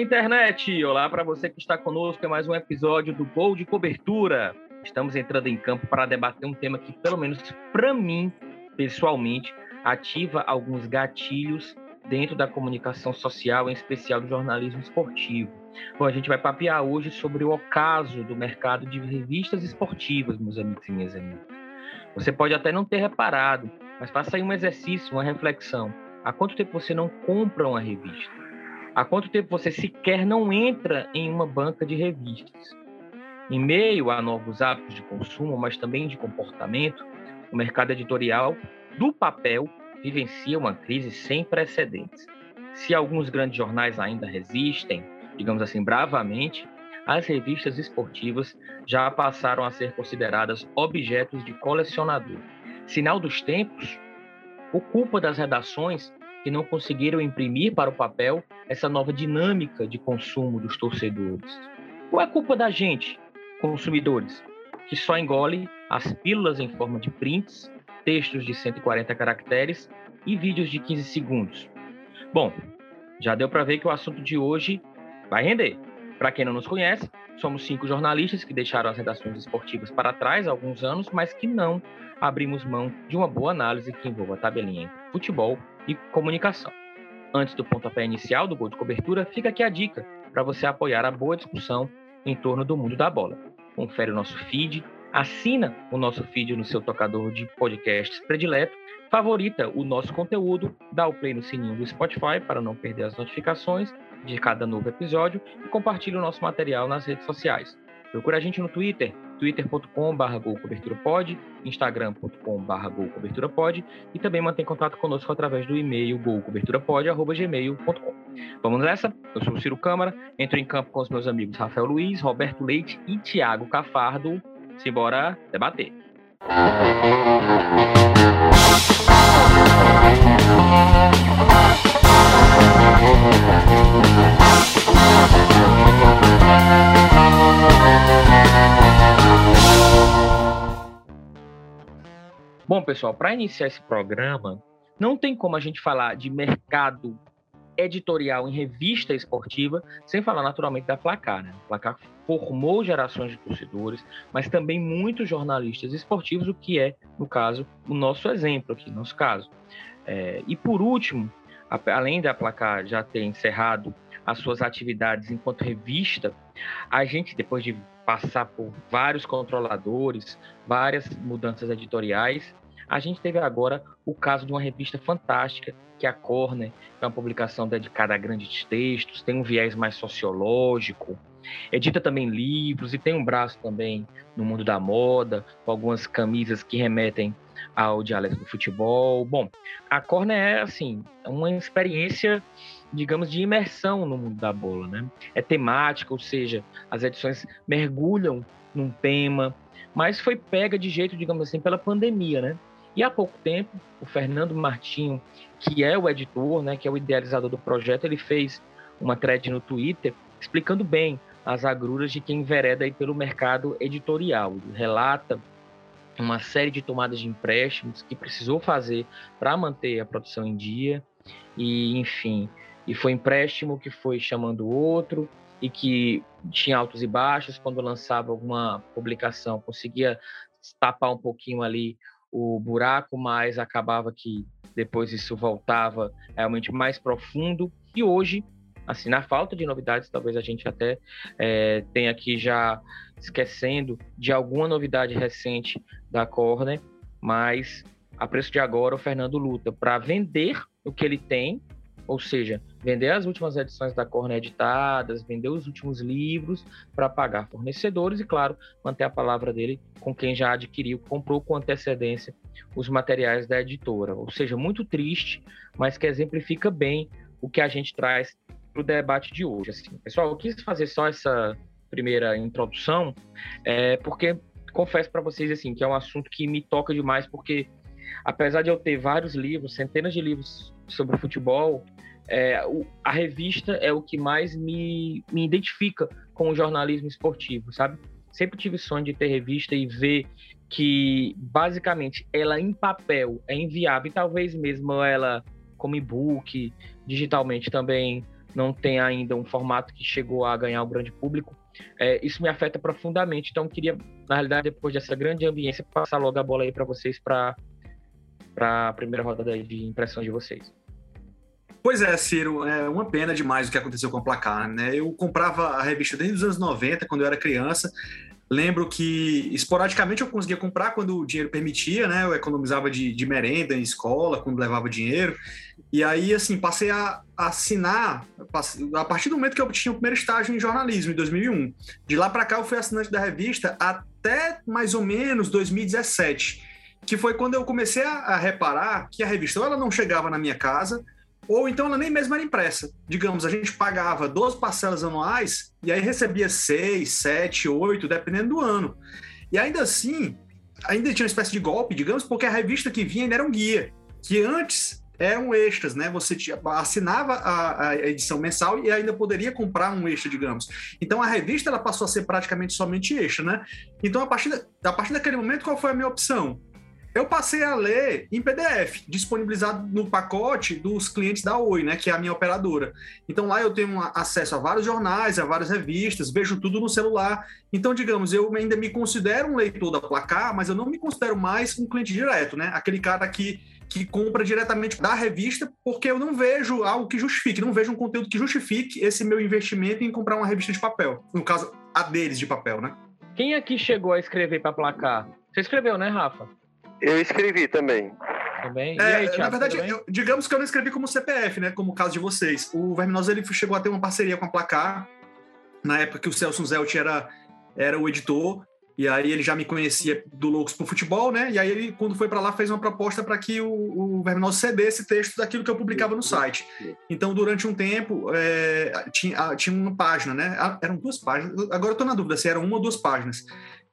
internet! Olá para você que está conosco em mais um episódio do Gol de Cobertura. Estamos entrando em campo para debater um tema que, pelo menos para mim, pessoalmente, ativa alguns gatilhos dentro da comunicação social, em especial do jornalismo esportivo. Bom, a gente vai papear hoje sobre o ocaso do mercado de revistas esportivas, meus amigos e minhas amigas. Você pode até não ter reparado, mas faça aí um exercício, uma reflexão. Há quanto tempo você não compra uma revista? Há quanto tempo você sequer não entra em uma banca de revistas? Em meio a novos hábitos de consumo, mas também de comportamento, o mercado editorial do papel vivencia uma crise sem precedentes. Se alguns grandes jornais ainda resistem, digamos assim, bravamente, as revistas esportivas já passaram a ser consideradas objetos de colecionador. Sinal dos tempos, o culpa das redações que não conseguiram imprimir para o papel essa nova dinâmica de consumo dos torcedores? Ou é culpa da gente, consumidores, que só engole as pílulas em forma de prints, textos de 140 caracteres e vídeos de 15 segundos? Bom, já deu para ver que o assunto de hoje vai render. Para quem não nos conhece, somos cinco jornalistas que deixaram as redações esportivas para trás há alguns anos, mas que não abrimos mão de uma boa análise que envolva a tabelinha entre futebol e comunicação. Antes do pontapé inicial do gol de cobertura, fica aqui a dica para você apoiar a boa discussão em torno do mundo da bola. Confere o nosso feed, assina o nosso feed no seu tocador de podcasts predileto, favorita o nosso conteúdo, dá o play no sininho do Spotify para não perder as notificações de cada novo episódio e compartilhe o nosso material nas redes sociais. Procure a gente no Twitter, twitter.com.br golcoberturapod, instagram.com.br golcoberturapod e também mantém contato conosco através do e-mail golcoberturapod.gmail.com. Vamos nessa? Eu sou o Ciro Câmara, entro em campo com os meus amigos Rafael Luiz, Roberto Leite e Tiago Cafardo. Simbora debater. Bom, pessoal, para iniciar esse programa, não tem como a gente falar de mercado editorial em revista esportiva sem falar naturalmente da Placar. Né? A Placar formou gerações de torcedores, mas também muitos jornalistas esportivos, o que é, no caso, o nosso exemplo aqui, nosso caso. É, e por último, além da Placar já ter encerrado as suas atividades enquanto revista, a gente, depois de passar por vários controladores, várias mudanças editoriais, a gente teve agora o caso de uma revista fantástica, que é a Corner, que é uma publicação dedicada a grandes textos, tem um viés mais sociológico, edita também livros e tem um braço também no mundo da moda, com algumas camisas que remetem ao dialeto do futebol. Bom, a Corner é assim, uma experiência, digamos, de imersão no mundo da bola, né? É temática, ou seja, as edições mergulham num tema, mas foi pega de jeito, digamos assim, pela pandemia, né? E há pouco tempo, o Fernando Martinho, que é o editor, né, que é o idealizador do projeto, ele fez uma thread no Twitter explicando bem as agruras de quem envereda aí pelo mercado editorial. Ele relata uma série de tomadas de empréstimos que precisou fazer para manter a produção em dia e enfim e foi empréstimo que foi chamando outro e que tinha altos e baixos quando lançava alguma publicação conseguia tapar um pouquinho ali o buraco, mas acabava que depois isso voltava realmente mais profundo. E hoje, assim, na falta de novidades, talvez a gente até é, tenha aqui já esquecendo de alguma novidade recente da Corner, mas a preço de agora o Fernando luta para vender o que ele tem ou seja, vender as últimas edições da Corner editadas, vender os últimos livros para pagar fornecedores e, claro, manter a palavra dele com quem já adquiriu, comprou com antecedência os materiais da editora. Ou seja, muito triste, mas que exemplifica bem o que a gente traz para o debate de hoje. Assim, pessoal, eu quis fazer só essa primeira introdução, é, porque confesso para vocês assim que é um assunto que me toca demais, porque apesar de eu ter vários livros, centenas de livros sobre futebol, é, a revista é o que mais me, me identifica com o jornalismo esportivo, sabe? Sempre tive sonho de ter revista e ver que, basicamente, ela em papel é inviável e talvez mesmo ela, como e-book, digitalmente também não tem ainda um formato que chegou a ganhar o grande público. É, isso me afeta profundamente. Então, queria, na realidade, depois dessa grande ambiência, passar logo a bola aí para vocês para a primeira rodada de impressão de vocês. Pois é, Ciro, é uma pena demais o que aconteceu com o placar, né? Eu comprava a revista desde os anos 90, quando eu era criança. Lembro que esporadicamente eu conseguia comprar quando o dinheiro permitia, né? Eu economizava de, de merenda em escola, quando levava dinheiro. E aí, assim, passei a assinar a partir do momento que eu tinha o primeiro estágio em jornalismo, em 2001. De lá para cá, eu fui assinante da revista até mais ou menos 2017, que foi quando eu comecei a, a reparar que a revista ela não chegava na minha casa, ou então ela nem mesmo era impressa. Digamos, a gente pagava 12 parcelas anuais e aí recebia 6, 7, 8, dependendo do ano. E ainda assim, ainda tinha uma espécie de golpe, digamos, porque a revista que vinha ainda era um guia, que antes eram extras, né? Você assinava a, a, edição mensal e ainda poderia comprar um extra, digamos. Então a revista ela passou a ser praticamente somente extra, né? Então a partir, da, a partir daquele momento, qual foi a minha opção? Eu passei a ler em PDF, disponibilizado no pacote dos clientes da Oi, né, que é a minha operadora. Então lá eu tenho acesso a vários jornais, a várias revistas, vejo tudo no celular. Então, digamos, eu ainda me considero um leitor da Placar, mas eu não me considero mais um cliente direto, né? Aquele cara que que compra diretamente da revista, porque eu não vejo algo que justifique, não vejo um conteúdo que justifique esse meu investimento em comprar uma revista de papel. No caso, a deles de papel, né? Quem aqui chegou a escrever para placar? Você escreveu, né, Rafa? Eu escrevi também. Também? É, aí, Thiago, na verdade, eu, digamos que eu não escrevi como CPF, né? Como o caso de vocês. O Verminosa ele chegou a ter uma parceria com a Placar, na época que o Celso Zelt era, era o editor, e aí ele já me conhecia do Loucos pro Futebol, né? E aí ele, quando foi para lá, fez uma proposta para que o, o Verminosa cedesse texto daquilo que eu publicava no site. Então, durante um tempo, é, tinha, tinha uma página, né? Ah, eram duas páginas. Agora eu tô na dúvida se eram uma ou duas páginas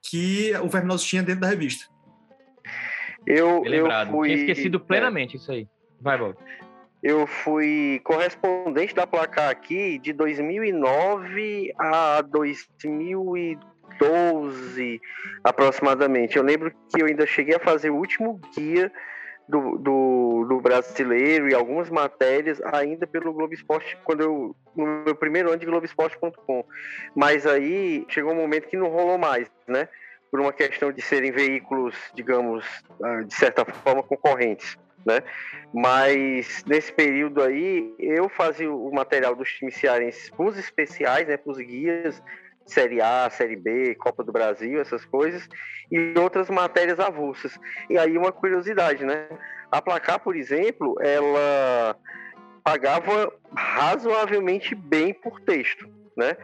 que o Verminosa tinha dentro da revista. Eu, eu fui... Tinha esquecido plenamente é. isso aí. Vai, Bob. Eu fui correspondente da placar aqui de 2009 a 2012, aproximadamente. Eu lembro que eu ainda cheguei a fazer o último guia do, do, do, brasileiro e algumas matérias ainda pelo Globo Esporte, quando eu, no meu primeiro ano de Globoesporte.com. Mas aí chegou um momento que não rolou mais, né? Por uma questão de serem veículos, digamos, ah, de certa forma concorrentes, né? Mas nesse período aí, eu fazia o material dos times cearenses para os especiais, né, para os guias, Série A, Série B, Copa do Brasil, essas coisas, e outras matérias avulsas. E aí uma curiosidade, né? A Placar, por exemplo, ela pagava razoavelmente bem por texto, né?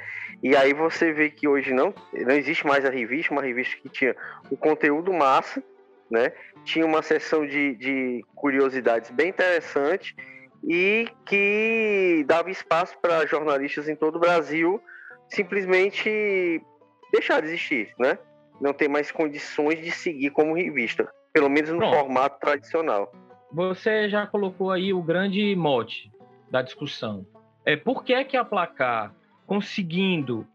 E aí você vê que hoje não, não existe mais a revista, uma revista que tinha o conteúdo massa, né? Tinha uma seção de, de curiosidades bem interessante e que dava espaço para jornalistas em todo o Brasil simplesmente deixar de existir, né? Não ter mais condições de seguir como revista, pelo menos no Pronto. formato tradicional. Você já colocou aí o grande mote da discussão. É por que, é que a Placar conseguindo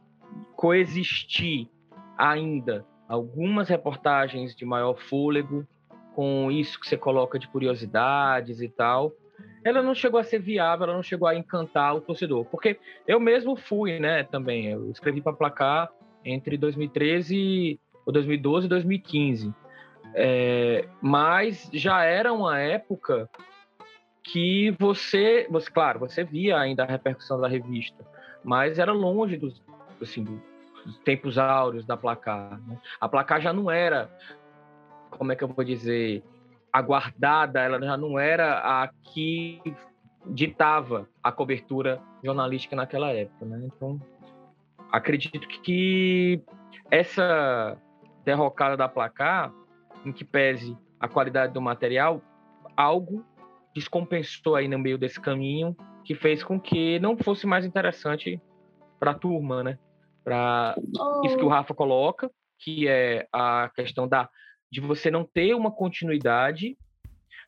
coexistir ainda algumas reportagens de maior fôlego com isso que você coloca de curiosidades e tal, ela não chegou a ser viável, ela não chegou a encantar o torcedor, porque eu mesmo fui, né, também, eu escrevi para placar entre 2013 ou 2012 e 2015, é, mas já era uma época que você, você, claro, você via ainda a repercussão da revista, mas era longe dos, assim, dos tempos áureos da placar. Né? A placar já não era, como é que eu vou dizer, aguardada, ela já não era a que ditava a cobertura jornalística naquela época. Né? Então, acredito que essa derrocada da placar, em que pese a qualidade do material, algo descompensou aí no meio desse caminho que fez com que não fosse mais interessante para a turma, né? Para oh. isso que o Rafa coloca, que é a questão da de você não ter uma continuidade,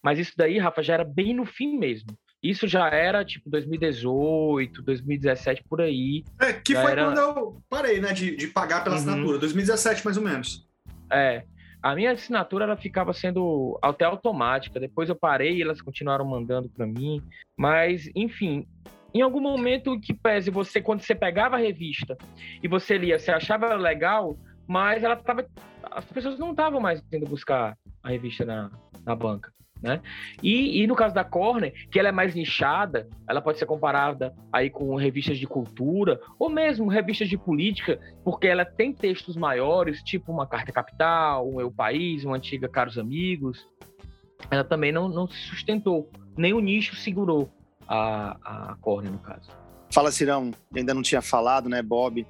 mas isso daí, Rafa, já era bem no fim mesmo. Isso já era tipo 2018, 2017, por aí. É, que foi era... quando eu parei, né, de, de pagar pela Uhum. assinatura, 2017 mais ou menos. É. A minha assinatura ela ficava sendo até automática. Depois eu parei elas continuaram mandando para mim. Mas, enfim, em algum momento que pese você, quando você pegava a revista e você lia, você achava legal, mas ela tava. As pessoas não estavam mais indo buscar a revista na, na banca. Né? E, e no caso da Corner, que ela é mais nichada, ela pode ser comparada aí com revistas de cultura ou mesmo revistas de política, porque ela tem textos maiores, tipo uma Carta Capital, um Eu País, uma antiga Caros Amigos. Ela também não, não se sustentou, nem o nicho segurou a, a Corner, no caso. Fala, Cirão, ainda não tinha falado, né, Bob,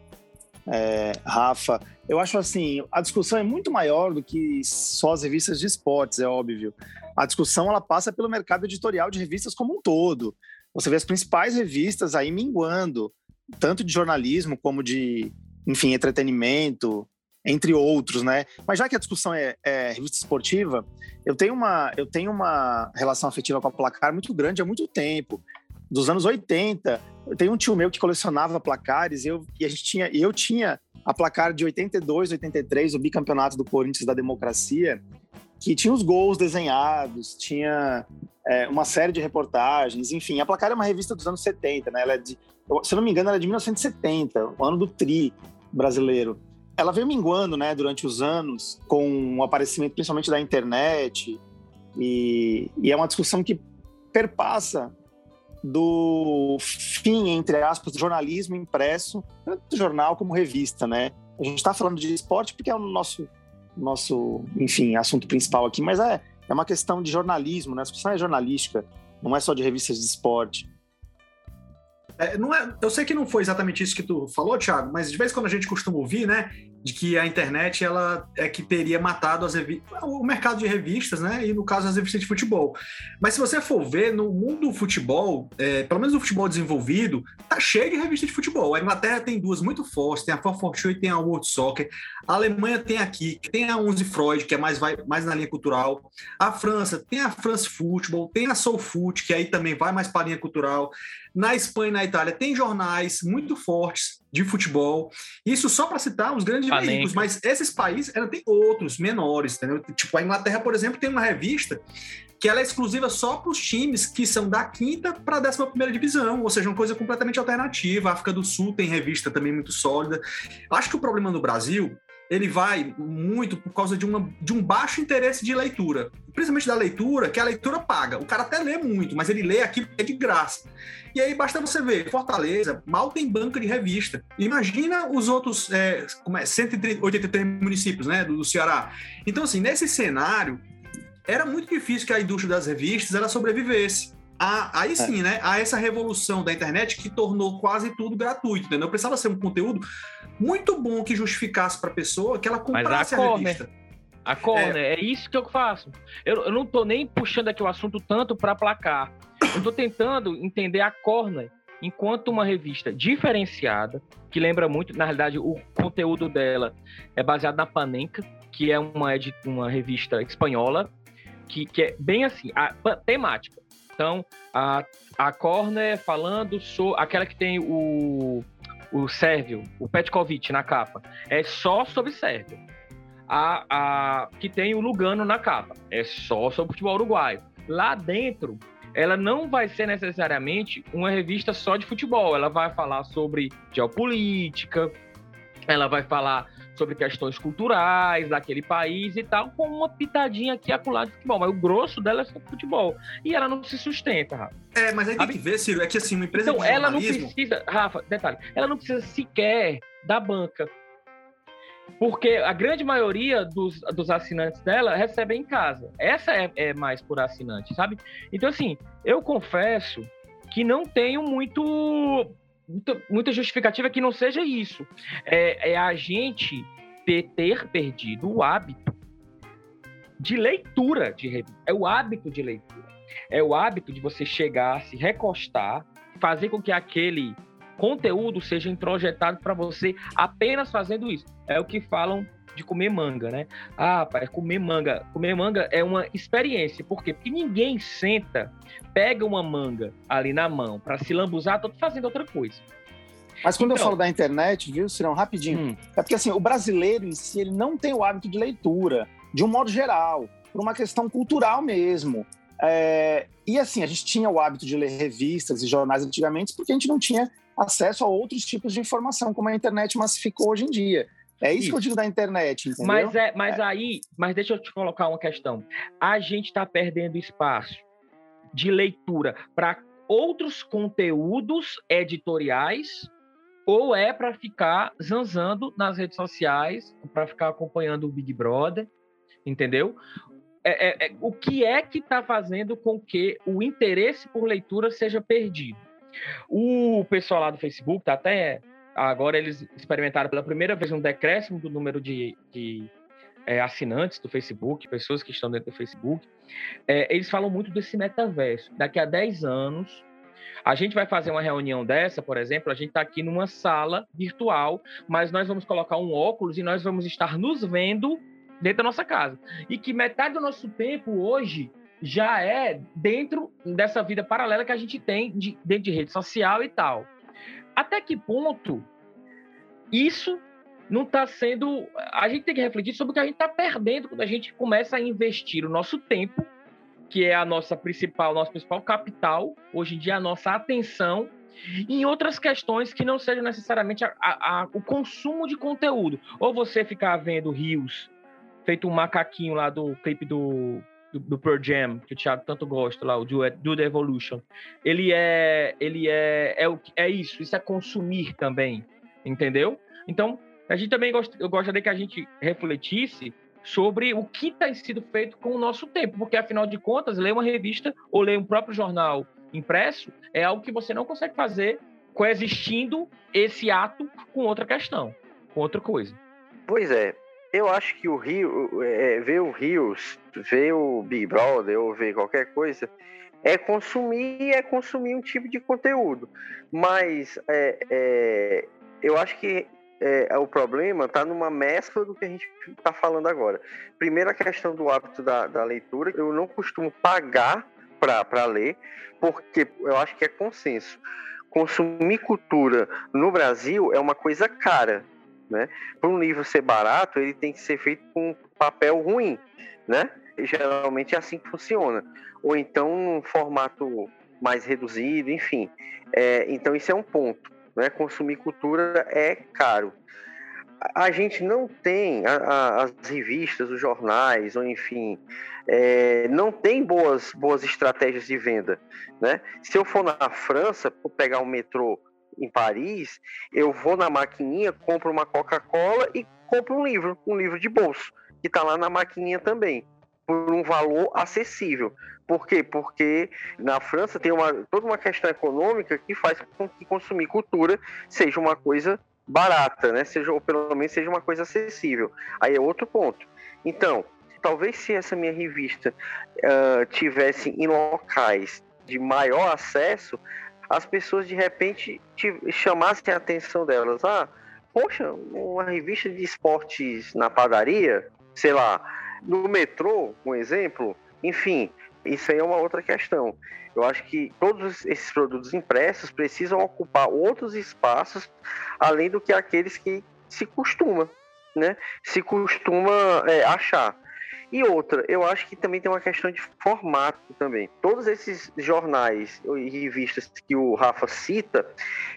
é, Rafa. Eu acho assim, a discussão é muito maior do que só as revistas de esportes, é óbvio. A discussão ela passa pelo mercado editorial de revistas como um todo. Você vê as principais revistas aí minguando, tanto de jornalismo como de, enfim, entretenimento, entre outros, né? Mas já que a discussão é, é, revista esportiva, eu tenho uma eu tenho uma relação afetiva com a Placar muito grande há muito tempo, dos anos 80. Eu tenho um tio meu que colecionava placares eu, e a gente tinha eu tinha a placar de 82, 83, o bicampeonato do Corinthians da Democracia, que tinha os gols desenhados, tinha é, uma série de reportagens, enfim. A placar é uma revista dos anos 70, né? Ela é de, se eu não me engano, ela é de 1970, o ano do tri brasileiro ela veio minguando, né, durante os anos, com o aparecimento principalmente da internet, e, e, é uma discussão que perpassa do fim, entre aspas, do jornalismo impresso, tanto jornal como revista, né? A gente está falando de esporte porque é o nosso, nosso, enfim, assunto principal aqui, mas é, é uma questão de jornalismo, né? A discussão é jornalística, não é só de revistas de esporte. É, não é, eu sei que não foi exatamente isso que tu falou, Thiago, mas de vez em quando a gente costuma ouvir, né, de que a internet ela é que teria matado as o mercado de revistas, né, e no caso as revistas de futebol. Mas se você for ver no mundo do futebol, é, pelo menos no futebol desenvolvido, tá cheio de revistas de futebol. A Inglaterra tem duas muito fortes, tem a 442 e tem a World Soccer. A Alemanha tem aqui, tem a 11 Freud, que é mais vai mais na linha cultural. A França tem a France Football, tem a Soul Foot, que aí também vai mais para a linha cultural. Na Espanha na Itália tem jornais muito fortes de futebol. Isso só para citar os grandes Panenka. veículos, mas esses países ainda tem outros menores, entendeu? Tipo, a Inglaterra, por exemplo, tem uma revista que ela é exclusiva só para os times que são da quinta para a décima primeira divisão, ou seja, uma coisa completamente alternativa. A África do Sul tem revista também muito sólida. Acho que o problema no Brasil ele vai muito por causa de, uma, de um baixo interesse de leitura. Principalmente da leitura, que a leitura paga. O cara até lê muito, mas ele lê aquilo que é de graça. E aí basta você ver, Fortaleza mal tem banca de revista. Imagina os outros é, como é, 183 municípios né, do, do Ceará. Então, assim, nesse cenário, era muito difícil que a indústria das revistas ela sobrevivesse. A, aí sim, né? A essa revolução da internet que tornou quase tudo gratuito, entendeu? Precisava ser um conteúdo muito bom que justificasse para a pessoa que ela comprasse a, a, Corner, revista. A Corner, é. é isso que eu faço. Eu, eu não tô nem puxando aqui o assunto tanto para placar. Eu tô tentando entender a Corner enquanto uma revista diferenciada, que lembra muito, na realidade, o conteúdo dela é baseado na Panenka, que é uma, uma revista espanhola, que, que é bem assim, a, temática. Então, a, a Corner falando sobre aquela que tem o, o Sérvio, o Petkovic na capa, é só sobre Sérvio. A, a que tem o Lugano na capa, é só sobre futebol uruguaio. Lá dentro, ela não vai ser necessariamente uma revista só de futebol, ela vai falar sobre geopolítica, ela vai falar sobre questões culturais daquele país e tal, com uma pitadinha aqui acolá de futebol. Mas o grosso dela é sobre futebol. E ela não se sustenta, Rafa. É, mas aí tem que ver, Ciro, é que assim, uma empresa Então, de ela não precisa, Rafa, detalhe, ela não precisa sequer da banca. Porque a grande maioria dos, dos assinantes dela recebe em casa. Essa é, é mais por assinante, sabe? Então, assim, eu confesso que não tenho muito muita, muita justificativa que não seja isso. É, é a gente ter, ter perdido o hábito de leitura de revista. É o hábito de leitura. É o hábito de você chegar, se recostar, fazer com que aquele conteúdo seja introjetado para você apenas fazendo isso. É o que falam de comer manga, né? Ah, pai, comer manga. Comer manga é uma experiência. Por quê? Porque ninguém senta, pega uma manga ali na mão para se lambuzar, tô fazendo outra coisa. Mas quando então, eu falo da internet, viu, Cirão, rapidinho, hum. é porque assim, o brasileiro em si, ele não tem o hábito de leitura, de um modo geral, por uma questão cultural mesmo. É, e assim, a gente tinha o hábito de ler revistas e jornais antigamente porque a gente não tinha acesso a outros tipos de informação, como a internet massificou hoje em dia. É isso, isso, que eu digo da internet, entendeu? Mas, é, mas é. aí, mas deixa eu te colocar uma questão. A gente está perdendo espaço de leitura para outros conteúdos editoriais ou é para ficar zanzando nas redes sociais, para ficar acompanhando o Big Brother, entendeu? É, é, é, o que é que está fazendo com que o interesse por leitura seja perdido? O pessoal lá do Facebook tá até Agora eles experimentaram pela primeira vez um decréscimo do número de, de é, assinantes do Facebook, pessoas que estão dentro do Facebook. É, eles falam muito desse metaverso. Daqui a 10 anos, a gente vai fazer uma reunião dessa, por exemplo, a gente está aqui numa sala virtual, mas nós vamos colocar um óculos e nós vamos estar nos vendo dentro da nossa casa. E que metade do nosso tempo hoje já é dentro dessa vida paralela que a gente tem de, dentro de rede social e tal até que ponto isso não está sendo. A gente tem que refletir sobre o que a gente está perdendo quando a gente começa a investir o nosso tempo, que é a nossa principal, nosso principal capital, hoje em dia a nossa atenção, em outras questões que não sejam necessariamente a, a, a, o consumo de conteúdo. Ou você ficar vendo rios, feito um macaquinho lá do clipe do do, do Pearl Jam, que o Thiago tanto gosta lá, o Do, Do The Evolution, ele é, ele é, é, é isso, isso é consumir também, entendeu? Então, a gente também gost, eu gostaria que a gente refletisse sobre o que tem sido feito com o nosso tempo, porque afinal de contas, ler uma revista ou ler um próprio jornal impresso é algo que você não consegue fazer coexistindo esse ato com outra questão, com outra coisa. Pois é, eu acho que o Rio, é, ver o Rios, ver o Big Brother ou ver qualquer coisa, é consumir, é consumir um tipo de conteúdo. Mas é, é, eu acho que é, o problema está numa mescla do que a gente está falando agora. Primeiro, a questão do hábito da, da leitura. Eu não costumo pagar para ler, porque eu acho que é consenso. Consumir cultura no Brasil é uma coisa cara né? Para um livro ser barato, ele tem que ser feito com papel ruim, né? E geralmente é assim que funciona. Ou então num formato mais reduzido, enfim. É, então isso é um ponto, né? Consumir cultura é caro. A gente não tem a, a, as revistas, os jornais, ou enfim, é, não tem boas, boas estratégias de venda, né? Se eu for na França, por pegar o metrô em Paris, eu vou na maquininha, compro uma Coca-Cola e compro um livro, um livro de bolso, que está lá na maquininha também, por um valor acessível. Por quê? Porque na França tem uma, toda uma questão econômica que faz com que consumir cultura seja uma coisa barata, né? Seja, ou pelo menos seja uma coisa acessível. Aí é outro ponto. Então, talvez se essa minha revista uh, tivesse em locais de maior acesso, as pessoas de repente chamassem a atenção delas. Ah, poxa, uma revista de esportes na padaria, sei lá, no metrô, um exemplo. Enfim, isso aí é uma outra questão. Eu acho que todos esses produtos impressos precisam ocupar outros espaços além do que aqueles que se costuma, né? Se costuma é, achar. E outra, eu acho que também tem uma questão de formato também. Todos esses jornais e revistas que o Rafa cita,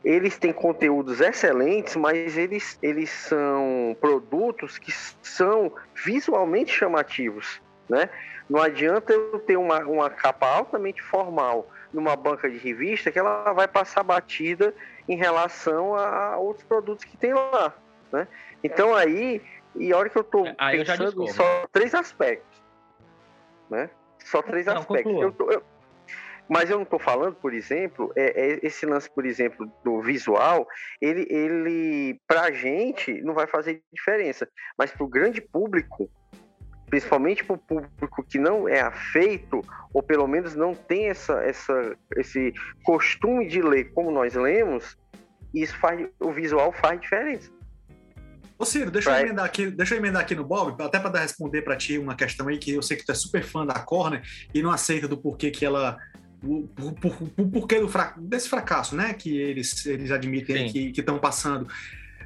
eles têm conteúdos excelentes, mas eles, eles são produtos que são visualmente chamativos, né? Não adianta eu ter uma, uma capa altamente formal numa banca de revista que ela vai passar batida em relação a outros produtos que tem lá, né? Então aí e a hora que eu tô Aí pensando eu em só três aspectos. Né? Só três não, aspectos. Eu tô, eu, mas eu não estou falando, por exemplo, é, é, esse lance, por exemplo, do visual, ele, ele para gente não vai fazer diferença, mas para o grande público, principalmente para o público que não é afeito, ou pelo menos não tem essa, essa, esse costume de ler como nós lemos, isso faz, o visual faz diferença. Ô Ciro, deixa eu, emendar aqui, deixa eu emendar aqui no Bob, até para responder para ti uma questão aí que eu sei que tu é super fã da Corner e não aceita do porquê que ela o, por, por, porquê do desse fracasso, né? Que eles, eles admitem Sim. que estão passando.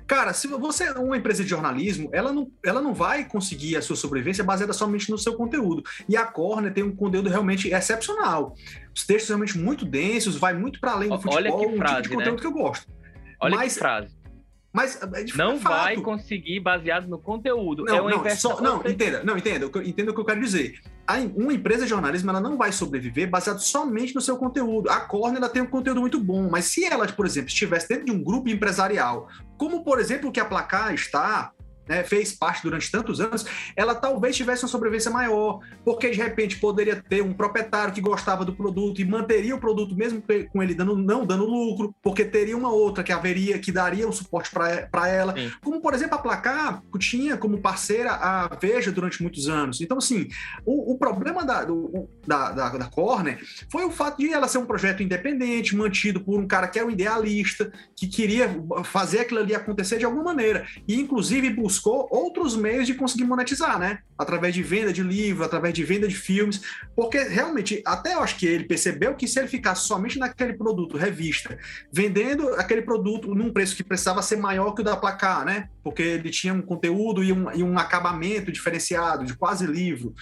Cara, se você é uma empresa de jornalismo, ela não, ela não vai conseguir a sua sobrevivência baseada somente no seu conteúdo. E a Corner tem um conteúdo realmente excepcional. Os textos realmente muito densos, vai muito para além do futebol, Olha que frase, um tipo de conteúdo né? que eu gosto. Olha Mas, que frase. Mas é não vai conseguir baseado no conteúdo. Não, é não, só, não entenda, não entenda, entenda o que eu quero dizer. Uma empresa de jornalismo ela não vai sobreviver baseado somente no seu conteúdo. A Corner ela tem um conteúdo muito bom, mas se ela, por exemplo, estivesse dentro de um grupo empresarial, como por exemplo o que a Placar está, né, fez parte durante tantos anos, ela talvez tivesse uma sobrevivência maior, porque de repente poderia ter um proprietário que gostava do produto e manteria o produto mesmo com ele dando, não dando lucro, porque teria uma outra que haveria, que daria um suporte para ela. Sim. Como, por exemplo, a Placar tinha como parceira a Veja durante muitos anos. Então, assim, o, o problema da, do, da, da, da Corner foi o fato de ela ser um projeto independente, mantido por um cara que era um idealista, que queria fazer aquilo ali acontecer de alguma maneira. E, inclusive, buscar buscou outros meios de conseguir monetizar, né? Através de venda de livro, através de venda de filmes, porque realmente, até eu acho que ele percebeu que se ele ficasse somente naquele produto, revista, vendendo aquele produto num preço que precisava ser maior que o da placar, né? Porque ele tinha um conteúdo e um, e um acabamento diferenciado, de quase livro.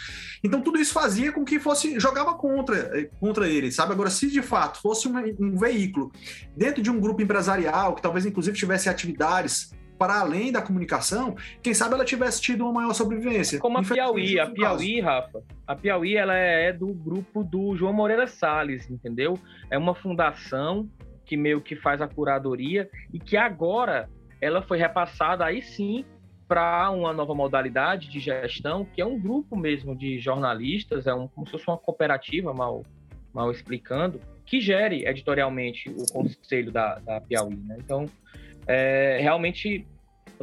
Então, tudo isso fazia com que fosse, jogava contra, contra ele, sabe? Agora, se de fato fosse um, um veículo dentro de um grupo empresarial, que talvez inclusive tivesse atividades para além da comunicação, quem sabe ela tivesse tido uma maior sobrevivência. Como a Piauí, a Piauí, Rafa, a Piauí ela é do grupo do João Moreira Salles, entendeu? É uma fundação que meio que faz a curadoria e que agora ela foi repassada aí sim para uma nova modalidade de gestão, que é um grupo mesmo de jornalistas, é um, como se fosse uma cooperativa, mal, mal explicando, que gere editorialmente o conselho da, da Piauí. Né? Então, é, realmente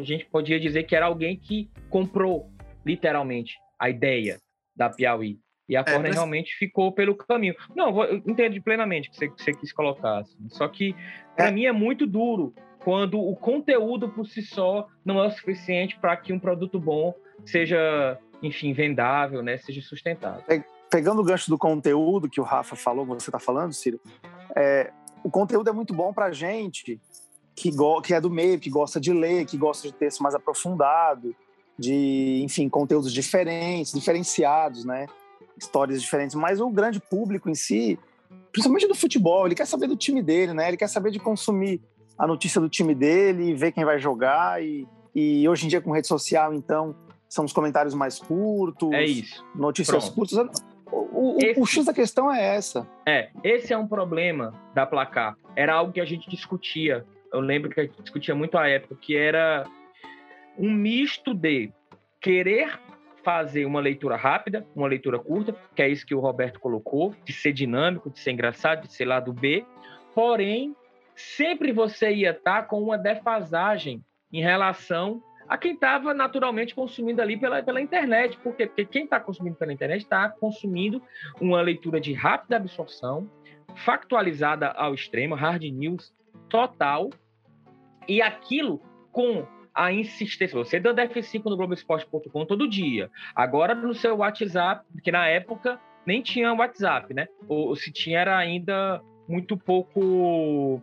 a gente podia dizer que era alguém que comprou literalmente a ideia da Piauí. E a é, Corner mas... realmente ficou pelo caminho. Não, eu entendo plenamente o que você, que você quis colocar. Assim. Só que, para é. mim, é muito duro quando o conteúdo por si só não é o suficiente para que um produto bom seja, enfim, vendável, né? seja sustentável. Pegando o gancho do conteúdo que o Rafa falou, você está falando, Ciro, é, o conteúdo é muito bom para a gente que, que é do meio, que gosta de ler, que gosta de texto mais aprofundado, de, enfim, conteúdos diferentes, diferenciados, né? Histórias diferentes. Mas o grande público em si, principalmente do futebol, ele quer saber do time dele, né? Ele quer saber de consumir a notícia do time dele, ver quem vai jogar. E, e hoje em dia, com rede social, então, são os comentários mais curtos. É isso. Notícias Pronto. curtas. O, o, esse, o X da questão é essa. É, esse é um problema da placar. Era algo que a gente discutia eu lembro que a gente discutia muito à época, que era um misto de querer fazer uma leitura rápida, uma leitura curta, que é isso que o Roberto colocou, de ser dinâmico, de ser engraçado, de ser lado B, porém, sempre você ia estar com uma defasagem em relação a quem estava naturalmente consumindo ali pela, pela internet. Por quê? Porque quem está consumindo pela internet está consumindo uma leitura de rápida absorção, factualizada ao extremo, hard news total, e aquilo com a insistência. Você dando F5 no Globoesporte.com todo dia. Agora no seu WhatsApp, porque na época nem tinha WhatsApp, né? Ou se tinha era ainda muito pouco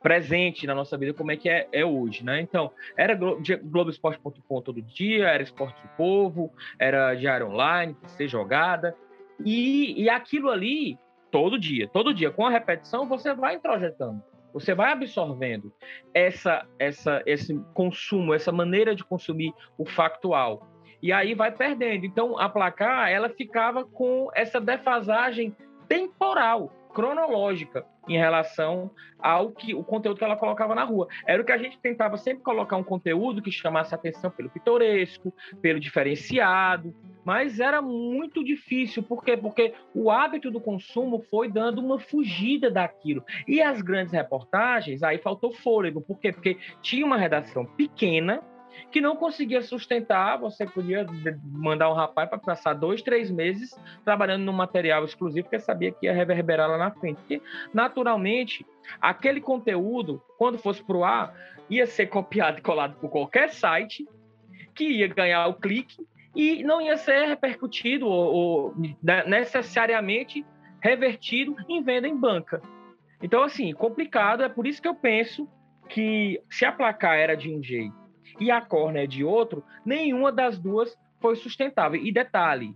presente na nossa vida, como é que é, é hoje, né? Então, era Globoesporte.com todo dia, era Esporte do Povo, era Diário Online, ser jogada, e, e aquilo ali, todo dia, todo dia, com a repetição, você vai introjetando. Você vai absorvendo essa, essa, esse consumo, essa maneira de consumir o factual. E aí vai perdendo. Então, a placar, ela ficava com essa defasagem temporal, cronológica, em relação ao que o conteúdo que ela colocava na rua. Era o que a gente tentava sempre colocar um conteúdo que chamasse atenção pelo pitoresco, pelo diferenciado, mas era muito difícil. Por quê? Porque o hábito do consumo foi dando uma fugida daquilo. E as grandes reportagens, aí faltou fôlego. Por quê? Porque tinha uma redação pequena, que não conseguia sustentar. Você podia mandar um rapaz para passar dois, três meses trabalhando no material exclusivo, porque sabia que ia reverberar lá na frente. Porque, naturalmente, aquele conteúdo, quando fosse para o ar, ia ser copiado e colado por qualquer site, que ia ganhar o clique e não ia ser repercutido ou, ou necessariamente revertido em venda em banca. Então, assim, complicado. É por isso que eu penso que se a placar era de um jeito e a córnea é de outro, nenhuma das duas foi sustentável. E detalhe,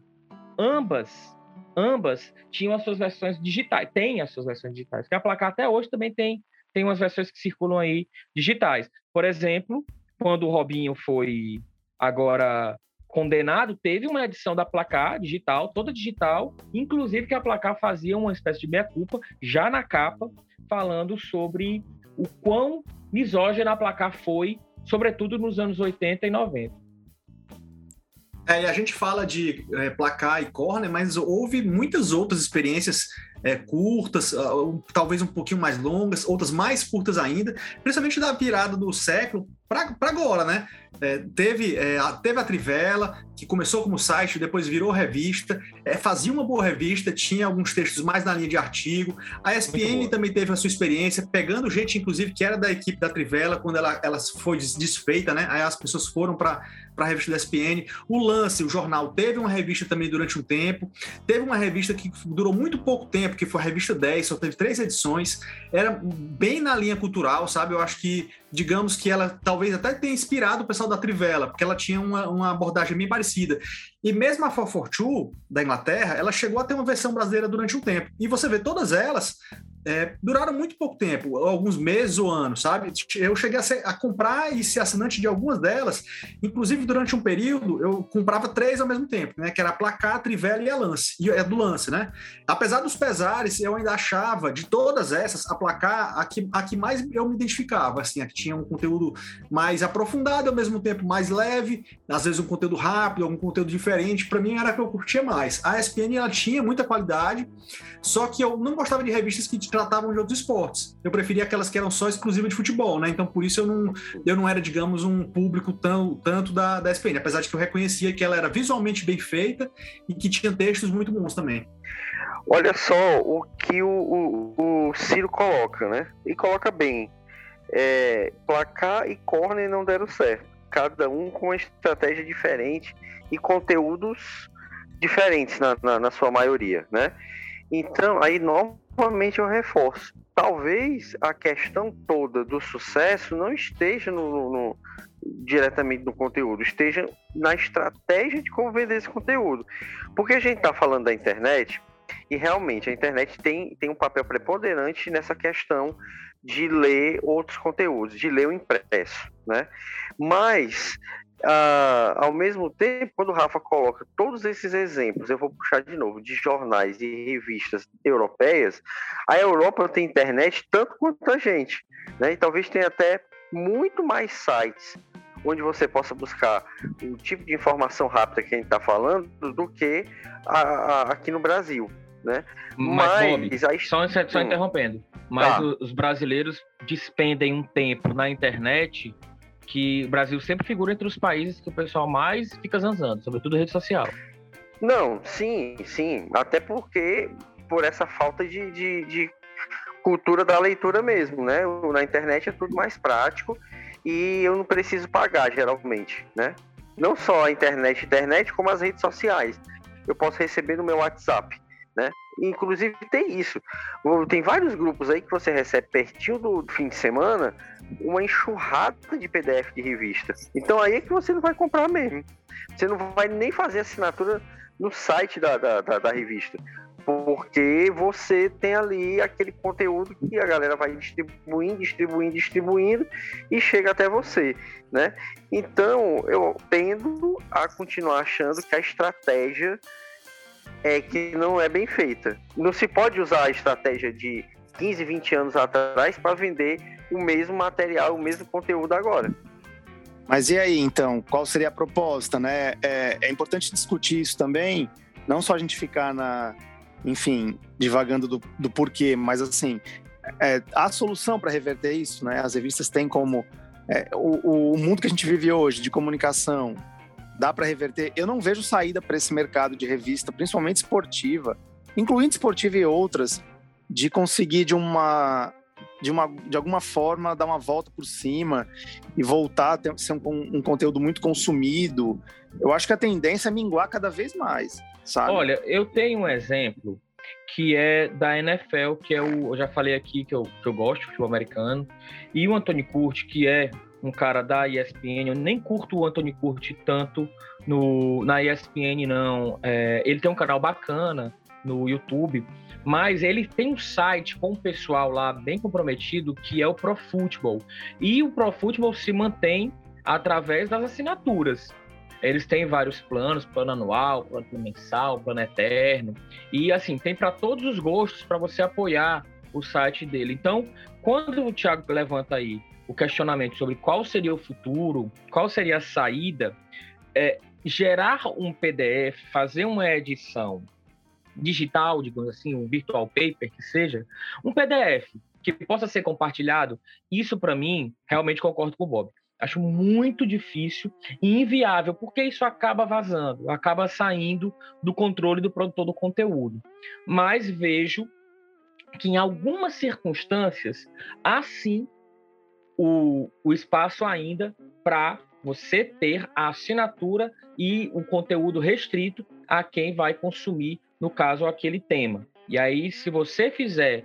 ambas, ambas tinham as suas versões digitais, tem as suas versões digitais, que a placar até hoje também tem, tem umas versões que circulam aí digitais. Por exemplo, quando o Robinho foi agora condenado, teve uma edição da placar digital, toda digital, inclusive que a placar fazia uma espécie de meia-culpa, já na capa, falando sobre o quão misógina a placar foi, sobretudo nos anos 80 e 90. É, a gente fala de é, placar e corner, mas houve muitas outras experiências é, curtas, uh, talvez um pouquinho mais longas, outras mais curtas ainda, principalmente da virada do século para agora, né? É, teve, é, teve a Trivela, que começou como site, depois virou revista, é, fazia uma boa revista, tinha alguns textos mais na linha de artigo. A ESPN também teve a sua experiência, pegando gente, inclusive, que era da equipe da Trivela, quando ela, ela foi desfeita, né? Aí as pessoas foram para a revista da ESPN. O Lance, o jornal, teve uma revista também durante um tempo. Teve uma revista que durou muito pouco tempo, que foi a revista 10, só teve três edições. Era bem na linha cultural, sabe? Eu acho que, digamos que ela talvez até tenha inspirado o pessoal da Trivela, porque ela tinha uma, uma abordagem bem parecida parecida. E mesmo a 442 da Inglaterra, ela chegou a ter uma versão brasileira durante um tempo. E você vê todas elas é, duraram muito pouco tempo, alguns meses ou anos, sabe? Eu cheguei a, ser, a, comprar e ser assinante de algumas delas, inclusive durante um período eu comprava três ao mesmo tempo, né? Que era a Placar, a Trivela e a Lance, e é do Lance, né? Apesar dos pesares, eu ainda achava de todas essas a Placar a que, a que mais eu me identificava, assim, a que tinha um conteúdo mais aprofundado, ao mesmo tempo mais leve, às vezes um conteúdo rápido, algum conteúdo diferente. Para mim era a que eu curtia mais. A ESPN ela tinha muita qualidade, só que eu não gostava de revistas que tratavam de outros esportes. Eu preferia aquelas que eram só exclusivas de futebol, né? Então, por isso eu não, eu não era, digamos, um público tão, tanto da, da SPN, apesar de que eu reconhecia que ela era visualmente bem feita e que tinha textos muito bons também. Olha só o que o, o, o Ciro coloca, né? E coloca bem. É, placar e corner não deram certo. Cada um com uma estratégia diferente e conteúdos diferentes na, na, na sua maioria, né? Então, aí novamente eu reforço. Talvez a questão toda do sucesso não esteja no, no, diretamente no conteúdo, esteja na estratégia de como vender esse conteúdo. Porque a gente está falando da internet e realmente a internet tem, tem um papel preponderante nessa questão de ler outros conteúdos, de ler o impresso, né? Mas ah, ao mesmo tempo, quando o Rafa coloca todos esses exemplos, eu vou puxar de novo, de jornais e revistas europeias, a Europa tem internet tanto quanto a gente, né? E talvez tenha até muito mais sites onde você possa buscar o tipo de informação rápida que a gente está falando do que a, a, aqui no Brasil, né? Mas, mas Bob, só, só hum. interrompendo, mas tá. os brasileiros despendem um tempo na internet que o Brasil sempre figura entre os países que o pessoal mais fica zanzando, sobretudo rede social. Não, sim, sim. Até porque por essa falta de, de, de cultura da leitura mesmo, né? Na internet é tudo mais prático e eu não preciso pagar geralmente, né? Não só a internet, internet, como as redes sociais. Eu posso receber no meu WhatsApp? Inclusive tem isso. Tem vários grupos aí que você recebe pertinho do fim de semana uma enxurrada de PDF de revista. Então aí é que você não vai comprar mesmo. Você não vai nem fazer assinatura no site da, da, da, da revista. Porque você tem ali aquele conteúdo que a galera vai distribuindo, distribuindo, distribuindo e chega até você, né? Então, eu tendo a continuar achando que a estratégia é que não é bem feita. Não se pode usar a estratégia de 15, 20 anos atrás para vender o mesmo material, o mesmo conteúdo agora. Mas e aí, então, qual seria a proposta, né? É, é importante discutir isso também, não só a gente ficar na, enfim, divagando do, do porquê, mas assim, é, a solução para reverter isso, né? As revistas têm como é, o, o mundo que a gente vive hoje de comunicação dá para reverter? Eu não vejo saída para esse mercado de revista, principalmente esportiva, incluindo esportiva e outras, de conseguir de uma de, uma, de alguma forma dar uma volta por cima e voltar a ter, ser um, um, conteúdo muito consumido. Eu acho que a tendência é minguar cada vez mais, sabe? Olha, eu tenho um exemplo que é da NFL, que é o. Eu já falei aqui que eu, que eu gosto futebol americano, e o Anthony Curti, que é um cara da ESPN. Eu nem curto o Anthony Curti tanto no, na ESPN, não. É, ele tem um canal bacana no YouTube, mas ele tem um site com um pessoal lá bem comprometido que é o Pro Football. E o Pro Football se mantém através das assinaturas. Eles têm vários planos, plano anual, plano mensal, plano eterno. E assim, tem para todos os gostos para você apoiar o site dele. Então, quando o Thiago levanta aí o questionamento sobre qual seria o futuro, qual seria a saída, é, gerar um PDF, fazer uma edição digital, digamos assim, um virtual paper que seja, um PDF que possa ser compartilhado, isso para mim, realmente concordo com o Bob. Acho muito difícil e inviável, porque isso acaba vazando, acaba saindo do controle do produtor do conteúdo. Mas vejo que em algumas circunstâncias há sim o, o espaço ainda para você ter a assinatura e o conteúdo restrito a quem vai consumir, no caso, aquele tema. E aí, se você fizer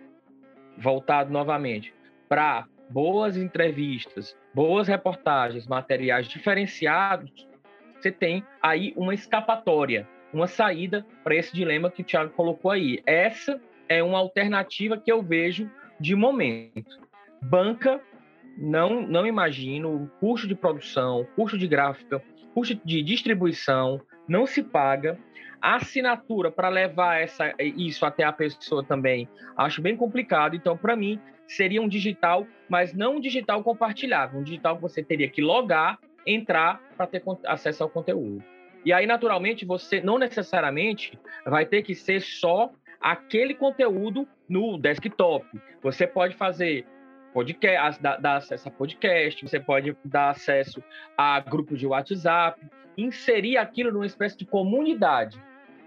voltado novamente para boas entrevistas, boas reportagens, materiais diferenciados, você tem aí uma escapatória, uma saída para esse dilema que o Thiago colocou aí. Essa é uma alternativa que eu vejo de momento. Banca, não, não imagino o custo de produção, custo de gráfica, custo de distribuição, não se paga. A assinatura para levar essa, isso até a pessoa também, acho bem complicado. Então, para mim, seria um digital, mas não um digital compartilhável, um digital que você teria que logar, entrar para ter acesso ao conteúdo. E aí, naturalmente, você não necessariamente vai ter que ser só aquele conteúdo no desktop. Você pode fazer podcast, dar, dar acesso a podcast, você pode dar acesso a grupos de WhatsApp, inserir aquilo numa espécie de comunidade,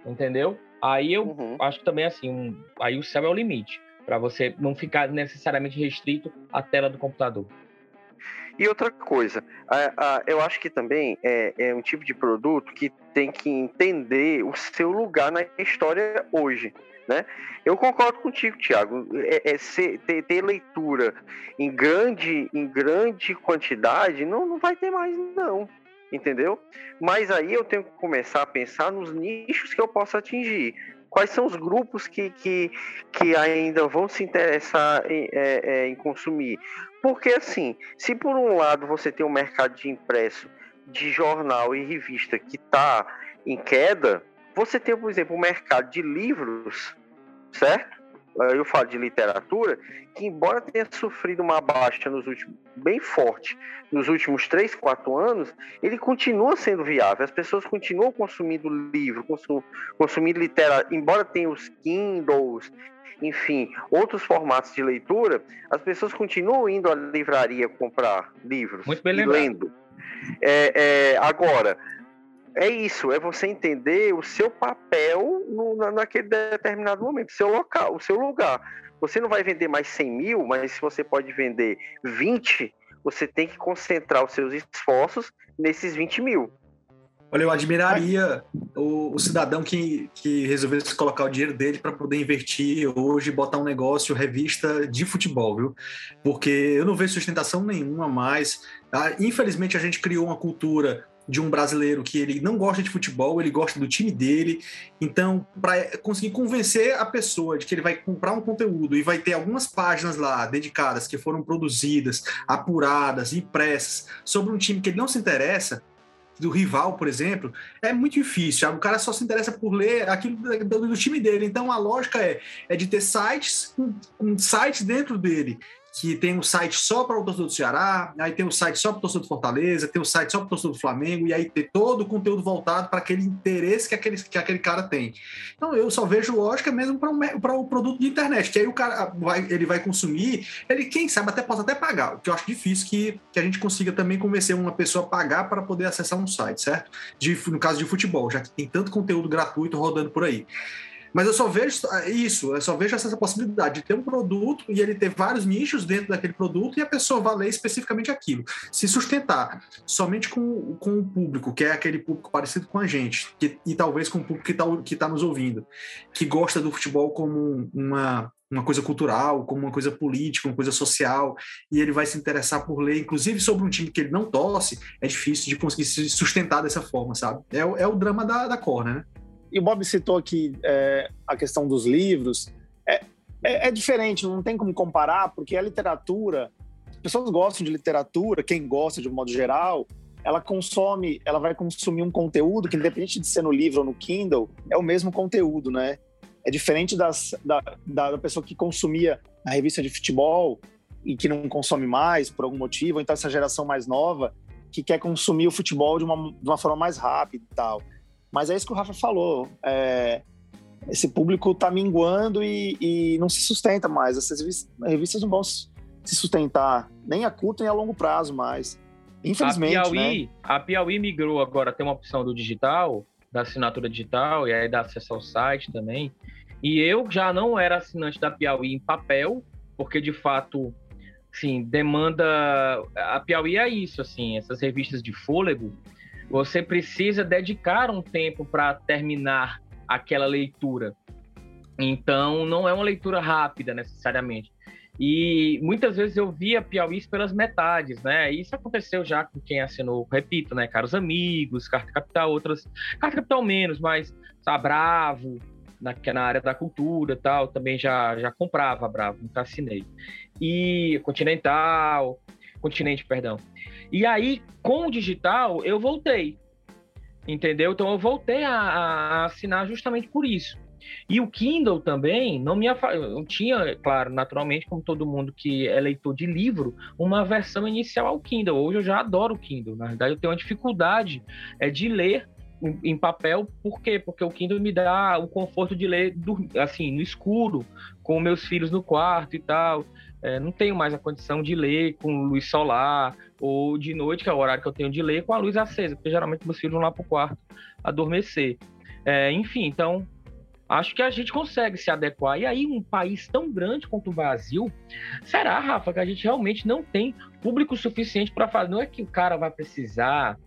entendeu? Aí eu uhum. acho que também assim, um, aí o céu é o limite para você não ficar necessariamente restrito à tela do computador. E outra coisa, eu acho que também é, é, um tipo de produto que tem que entender o seu lugar na história hoje. Né? Eu concordo contigo, Tiago. É, é ser, ter, ter, leitura em grande, em grande quantidade não, não vai ter mais, não. Entendeu? Mas aí eu tenho que começar a pensar nos nichos que eu posso atingir quais são os grupos que, que, que ainda vão se interessar em, é, é, em consumir. Porque, assim, se por um lado você tem um mercado de impresso, de jornal e revista que está em queda, você tem, por exemplo, um mercado de livros, certo? eu falo de literatura, que embora tenha sofrido uma baixa nos últimos, bem forte nos últimos 3, 4 anos, ele continua sendo viável. As pessoas continuam consumindo livro, consum, consumindo literatura, embora tenha os Kindles, enfim, outros formatos de leitura, as pessoas continuam indo à livraria comprar livros Muito bem e lendo. É, é, agora, é isso, é você entender o seu papel no, na, naquele determinado momento, seu local, o seu lugar. Você não vai vender mais 100 mil, mas se você pode vender 20, você tem que concentrar os seus esforços nesses 20 mil. Olha, eu admiraria o, o, cidadão que, que resolvesse colocar o dinheiro dele para poder investir hoje, botar um negócio, revista de futebol, viu? Porque eu não vejo sustentação nenhuma mais. Ah, infelizmente, a gente criou uma cultura de um brasileiro que ele não gosta de futebol, ele gosta do time dele. Então, para conseguir convencer a pessoa de que ele vai comprar um conteúdo e vai ter algumas páginas lá dedicadas que foram produzidas, apuradas, impressas sobre um time que ele não se interessa, do rival, por exemplo, é muito difícil. O cara só se interessa por ler aquilo do, time dele. Então a lógica é, é de ter sites com, sites dentro dele que tem um site só para o torcedor do Ceará, aí tem um site só para o torcedor do Fortaleza, tem um site só para o torcedor do Flamengo, e aí tem todo o conteúdo voltado para aquele interesse que aquele, que aquele cara tem. Então eu só vejo lógica mesmo para o produto de internet, que aí o cara vai, ele vai consumir, ele, quem sabe, até pode até pagar, o que eu acho difícil que, que a gente consiga também convencer uma pessoa a pagar para poder acessar um site, certo? De, no caso de futebol, já que tem tanto conteúdo gratuito rodando por aí. Mas eu só vejo isso, eu só vejo essa possibilidade de ter um produto e ele ter vários nichos dentro daquele produto e a pessoa valer especificamente aquilo. Se sustentar somente com, com o público, que é aquele público parecido com a gente, que, e talvez com o público que está que tá nos ouvindo, que gosta do futebol como uma, uma coisa cultural, como uma coisa política, uma coisa social, e ele vai se interessar por ler, inclusive sobre um time que ele não torce, é difícil de conseguir se sustentar dessa forma, sabe? É, é o drama da, da corna, né? E o Bob citou aqui é, a questão dos livros. É, é, é, diferente, não tem como comparar, porque a literatura, as pessoas gostam de literatura, quem gosta de um modo geral, ela consome, ela vai consumir um conteúdo que, independente de ser no livro ou no Kindle, é o mesmo conteúdo, né? É diferente das, da, da pessoa que consumia a revista de futebol e que não consome mais por algum motivo, então essa geração mais nova que quer consumir o futebol de uma, de uma forma mais rápida e tal. Mas é isso que o Rafa falou. É, esse público está minguando e, e, não se sustenta mais. Essas revistas não vão se sustentar nem a curto nem a longo prazo mais. Infelizmente. A Piauí, né? a Piauí migrou agora, tem uma opção do digital, da assinatura digital, e aí dá acesso ao site também. E eu já não era assinante da Piauí em papel, porque de fato, sim, demanda. A Piauí é isso, assim, essas revistas de fôlego você precisa dedicar um tempo para terminar aquela leitura. Então, não é uma leitura rápida necessariamente. E muitas vezes eu via Piauí pelas metades, né? Isso aconteceu já com quem assinou, repito, né? Caros Amigos, Carta Capital, outras. Carta Capital menos, mas sabe, Bravo, na, é na área da cultura tal, também já, já comprava Bravo, nunca assinei. E Continental, Continente, perdão. E aí, com o digital, eu voltei. Entendeu? Então eu voltei a, a assinar justamente por isso. E o Kindle também não me tinha, claro, naturalmente, como todo mundo que é leitor de livro, uma versão inicial ao Kindle. Hoje eu já adoro o Kindle. Na verdade, eu tenho uma dificuldade é, de ler em papel, por quê? Porque o Kindle me dá o conforto de ler assim, no escuro, com meus filhos no quarto e tal. É, não tenho mais a condição de ler com luz solar ou de noite, que é o horário que eu tenho de ler, com a luz acesa, porque geralmente meus filhos vão lá para o quarto adormecer. É, enfim, então acho que a gente consegue se adequar. E aí, um país tão grande quanto o Brasil, será, Rafa, que a gente realmente não tem público suficiente para fazer? Não é que o cara vai precisar,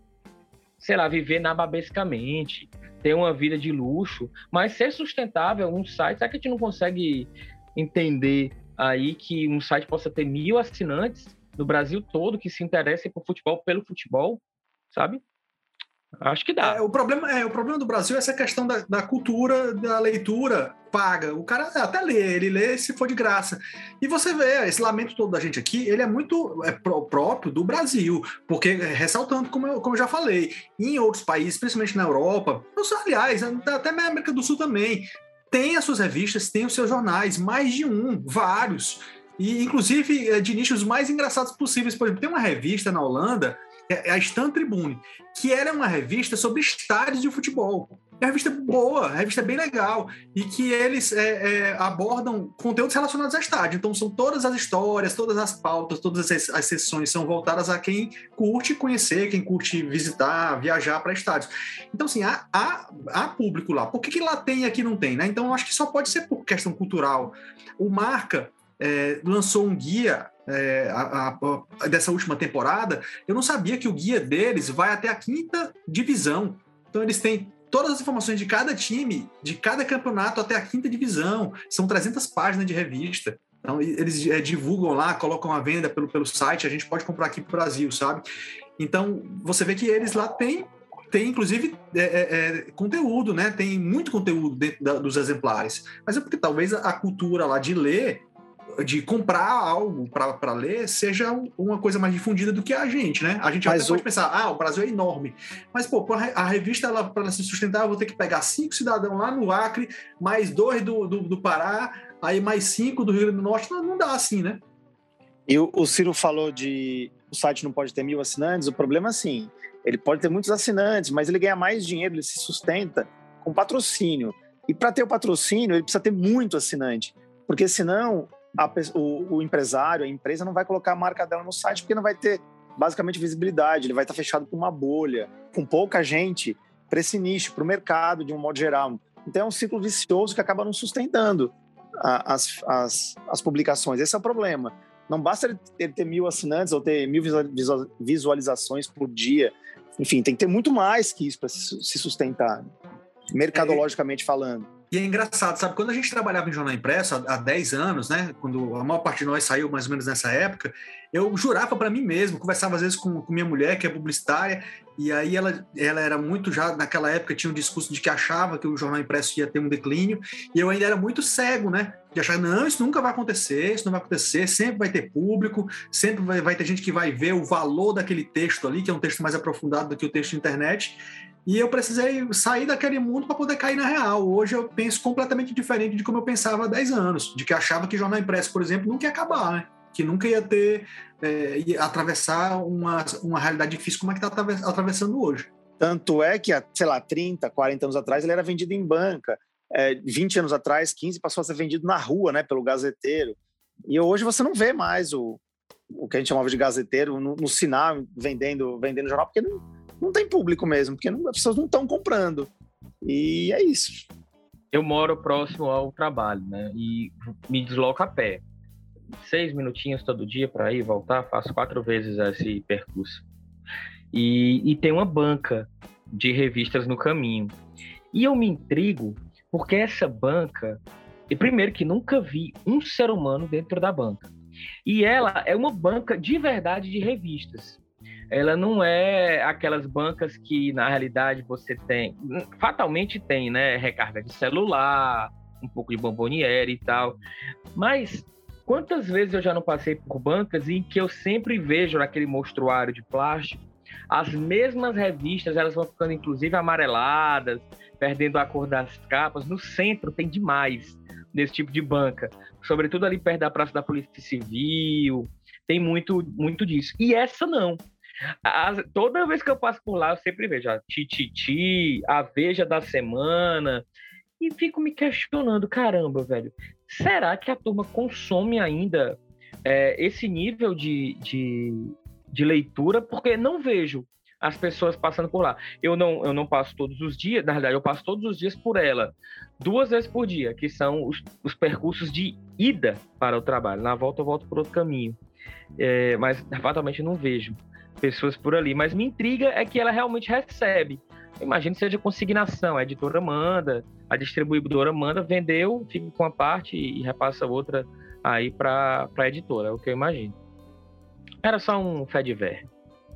sei lá, viver nababescamente, ter uma vida de luxo, mas ser sustentável, um site, será que a gente não consegue entender aí que um site possa ter mil assinantes no Brasil todo que se interessem por futebol pelo futebol, sabe? Acho que dá. É, o, problema, é, o problema do Brasil é essa questão da, da cultura da leitura paga. O cara até lê, ele lê se for de graça. E você vê, esse lamento todo da gente aqui, ele é muito é, próprio do Brasil, porque, é, ressaltando, como eu, como eu já falei, em outros países, principalmente na Europa, aliás, até na América do Sul também, tem as suas revistas, tem os seus jornais, mais de um, vários. E, inclusive, é, de nichos mais engraçados possíveis. Por exemplo, tem uma revista na Holanda, é, é a Stan Tribune, que era uma revista sobre estádios de futebol. É uma revista boa, uma revista bem legal, e que eles é, é, abordam conteúdos relacionados a estádio. Então, são todas as histórias, todas as pautas, todas as, as sessões são voltadas a quem curte conhecer, quem curte visitar, viajar para estádios. Então, assim, há, há, há, público lá. Por que, que lá tem e aqui não tem? Né? Então, acho que só pode ser por questão cultural. O Marca é, lançou um guia é, a, a, dessa última temporada, eu não sabia que o guia deles vai até a quinta divisão. Então eles têm todas as informações de cada time, de cada campeonato até a quinta divisão. São 300 páginas de revista. Então eles é, divulgam lá, colocam a venda pelo, pelo site, a gente pode comprar aqui para o Brasil, sabe? Então você vê que eles lá têm tem inclusive é, é, conteúdo, né? Tem muito conteúdo dentro da, dos exemplares. Mas é porque talvez a cultura lá de ler de comprar algo para ler seja uma coisa mais difundida do que a gente, né? A gente Mas até o... pode pensar, ah, o Brasil é enorme. Mas, pô, a revista, para se sustentar, eu vou ter que pegar cinco cidadãos lá no Acre, mais dois do, do, do Pará, aí mais cinco do Rio Grande do Norte. Não, não dá assim, né? E o, o Ciro falou de o site não pode ter mil assinantes. O problema é assim, ele pode ter muitos assinantes, mas ele ganha mais dinheiro, ele se sustenta com patrocínio. E para ter o patrocínio, ele precisa ter muito assinante, porque senão a, o, o, empresário, a empresa não vai colocar a marca dela no site, porque não vai ter basicamente visibilidade, ele vai estar fechado com uma bolha, com pouca gente para esse nicho, para o mercado de um modo geral. Então é um ciclo vicioso que acaba não sustentando a, as, as, as publicações. Esse é o problema. Não basta ele, ele ter mil assinantes ou ter mil visualizações por dia. Enfim, tem que ter muito mais que isso para se sustentar, mercadologicamente falando. E é engraçado, sabe? Quando a gente trabalhava em jornal impresso há, há 10 anos, né? Quando a maior parte de nós saiu mais ou menos nessa época, eu jurava para mim mesmo, conversava às vezes com, com, minha mulher, que é publicitária, e aí ela, ela era muito já, naquela época, tinha um discurso de que achava que o jornal impresso ia ter um declínio, e eu ainda era muito cego, né? De achar, não, isso nunca vai acontecer, isso não vai acontecer, sempre vai ter público, sempre vai, vai ter gente que vai ver o valor daquele texto ali, que é um texto mais aprofundado do que o texto de internet. E eu precisei sair daquele mundo para poder cair na real. Hoje eu penso completamente diferente de como eu pensava há 10 anos, de que achava que jornal impresso, por exemplo, nunca ia acabar, né? Que nunca ia ter, é, ia atravessar uma, uma realidade difícil como é que está atravessando hoje. Tanto é que, sei lá, 30, 40 anos atrás, ele era vendido em banca. É, 20 anos atrás, 15, passou a ser vendido na rua, né, pelo gazeteiro. E hoje você não vê mais o, o que a gente chamava de gazeteiro no, no sinal vendendo, vendendo jornal, porque não, não tem público mesmo, porque não, as pessoas não estão comprando. E é isso. Eu moro próximo ao trabalho, né? E me desloco a pé. Seis minutinhos todo dia para ir e voltar, faço quatro vezes esse percurso. E, e tem uma banca de revistas no caminho. E eu me intrigo porque essa banca, e primeiro que nunca vi um ser humano dentro da banca. E ela é uma banca de verdade de revistas ela não é aquelas bancas que na realidade você tem, fatalmente tem, né, recarga de celular, um pouco de bomboniere e tal. Mas quantas vezes eu já não passei por bancas em que eu sempre vejo naquele mostruário de plástico as mesmas revistas, elas vão ficando inclusive amareladas, perdendo a cor das capas. No centro tem demais desse tipo de banca, sobretudo ali perto da Praça da Polícia Civil, tem muito muito disso. E essa não. Toda vez que eu passo por lá, eu sempre vejo a Tititi, a Veja da Semana, e fico me questionando, caramba, velho, será que a turma consome ainda é, esse nível de, de, de leitura? Porque não vejo as pessoas passando por lá. Eu não, eu não passo todos os dias, na verdade, eu passo todos os dias por ela, duas vezes por dia, que são os, os percursos de ida para o trabalho. Na volta eu volto por outro caminho. É, mas fatalmente não vejo pessoas por ali. Mas me intriga é que ela realmente recebe. Imagino seja consignação, a editora manda, a distribuidora manda, vendeu, fica com uma parte e repassa outra aí para a editora, é o que eu imagino. Era só um fé de ver.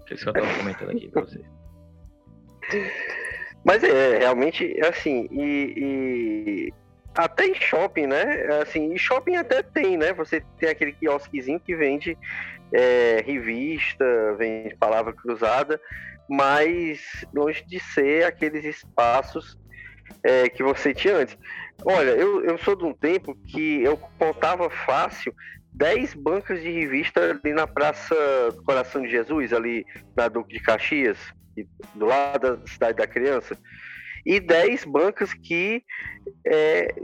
Eu estava comentando aqui para vocês. Mas é, realmente, assim, e, e, até em shopping, né? Assim, shopping até tem, né? Você tem aquele quiosquezinho que vende é, revista, vem palavra cruzada, mas longe de ser aqueles espaços é, que você tinha antes. Olha, eu, eu sou de um tempo que eu contava fácil 10 bancas de revista ali na Praça do Coração de Jesus, ali na Duque de Caxias, do lado da Cidade da Criança, e 10 bancas que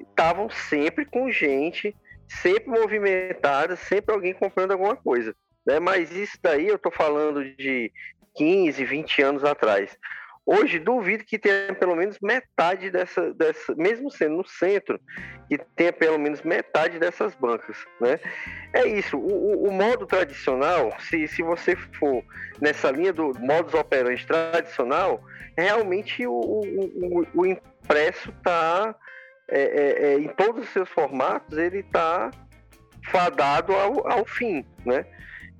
estavam é, sempre com gente, sempre movimentadas, sempre alguém comprando alguma coisa. Né? Mas isso daí eu estou falando de 15, 20 anos atrás. Hoje, duvido que tenha pelo menos metade dessa, dessa, mesmo sendo no centro, que tenha pelo menos metade dessas bancas, né? É isso, o, o modo tradicional, se, se você for nessa linha do modus operandi tradicional, realmente o, o, o impresso está, é, é, é, em todos os seus formatos, ele está fadado ao, ao fim, né?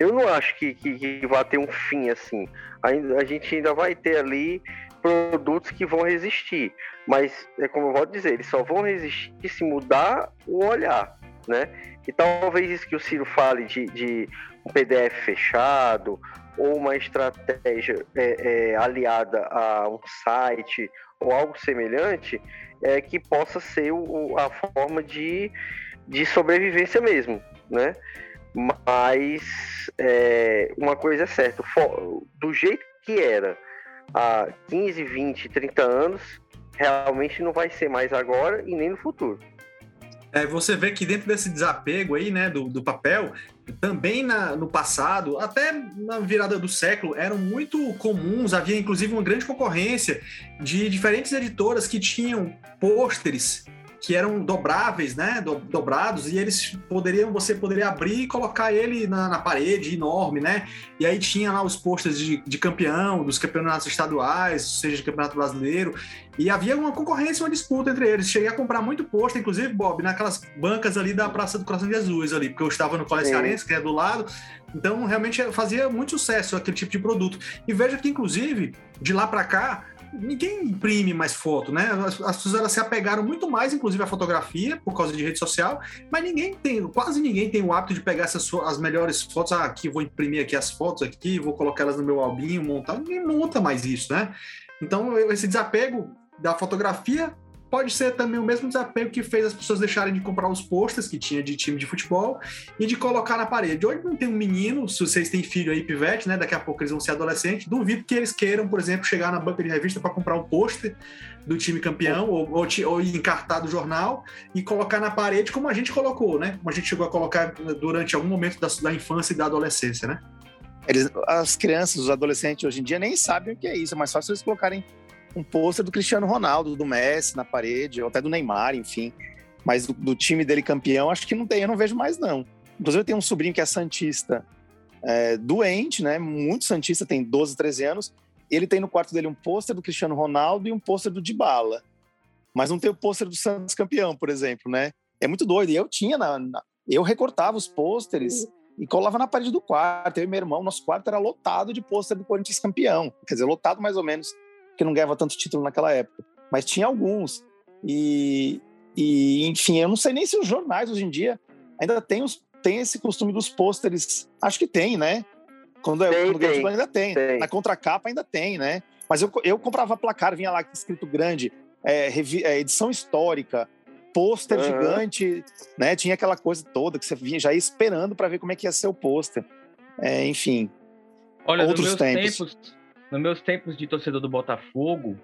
Eu não acho que, que, que vai ter um fim assim. Ainda, a gente ainda vai ter ali produtos que vão resistir. Mas, é como eu vou dizer, eles só vão resistir se mudar o olhar, né? E talvez isso que o Ciro fale de, de um PDF fechado ou uma estratégia é, é, aliada a um site ou algo semelhante, é que possa ser o, a forma de, de sobrevivência mesmo, né? Mas é, uma coisa é certa, do jeito que era há 15, 20, 30 anos, realmente não vai ser mais agora e nem no futuro. É, você vê que dentro desse desapego aí, né, do, do papel, também na, no passado, até na virada do século, eram muito comuns, havia inclusive uma grande concorrência de diferentes editoras que tinham pôsteres que eram dobráveis, né, do, dobrados, e eles poderiam, você poderia abrir e colocar ele na, na parede enorme, né, e aí tinha lá os posters de, de, campeão, dos campeonatos estaduais, seja de campeonato brasileiro, e havia uma concorrência, uma disputa entre eles. Cheguei a comprar muito pôster, inclusive, Bob, naquelas bancas ali da Praça do Coração de Jesus ali, porque eu estava no Colégio Cearense, que é do lado, então realmente fazia muito sucesso aquele tipo de produto. E veja que, inclusive, de lá para cá, ninguém imprime mais foto, né? As, as pessoas elas se apegaram muito mais, inclusive, à fotografia, por causa de rede social, mas ninguém tem, quase ninguém tem o hábito de pegar essas, as melhores fotos, ah, aqui vou imprimir aqui as fotos aqui, vou colocar elas no meu albinho, montar, ninguém monta mais isso, né? Então, esse desapego da fotografia pode ser também o mesmo desapego que fez as pessoas deixarem de comprar os posters que tinha de time de futebol e de colocar na parede. Hoje não tem um menino, se vocês têm filho aí, pivete, né? Daqui a pouco eles vão ser adolescentes. Duvido que eles queiram, por exemplo, chegar na banca de revista para comprar um pôster do time campeão ou, ou, ou encartar do jornal e colocar na parede como a gente colocou, né? Como a gente chegou a colocar durante algum momento da, da infância e da adolescência, né? Eles, as crianças, os adolescentes hoje em dia nem sabem o que é isso, é mais fácil eles colocarem um pôster do Cristiano Ronaldo, do Messi na parede, ou até do Neymar, enfim. Mas do, do, time dele campeão, acho que não tem, eu não vejo mais, não. Inclusive, eu tenho um sobrinho que é Santista é, doente, né? Muito Santista, tem 12, 13 anos. Ele tem no quarto dele um pôster do Cristiano Ronaldo e um pôster do Dybala. Mas não tem o pôster do Santos campeão, por exemplo, né? É muito doido. E eu tinha, na, na eu recortava os pôsteres e colava na parede do quarto. Eu e meu irmão, nosso quarto era lotado de pôster do Corinthians campeão. Quer dizer, lotado mais ou menos porque não ganhava tanto título naquela época. Mas tinha alguns. E, e, enfim, eu não sei nem se os jornais hoje em dia ainda tem, os, tem esse costume dos pôsteres. Acho que tem, né? Quando, tem, quando tem, ainda tem. tem. Na contracapa ainda tem, né? Mas eu, eu comprava placar, vinha lá escrito grande, é, revi, é, edição histórica, pôster uhum. gigante, né? Tinha aquela coisa toda que você vinha já ia esperando para ver como é que ia ser o pôster. É, enfim. Olha, outros tempos. tempos nos meus tempos de torcedor do Botafogo,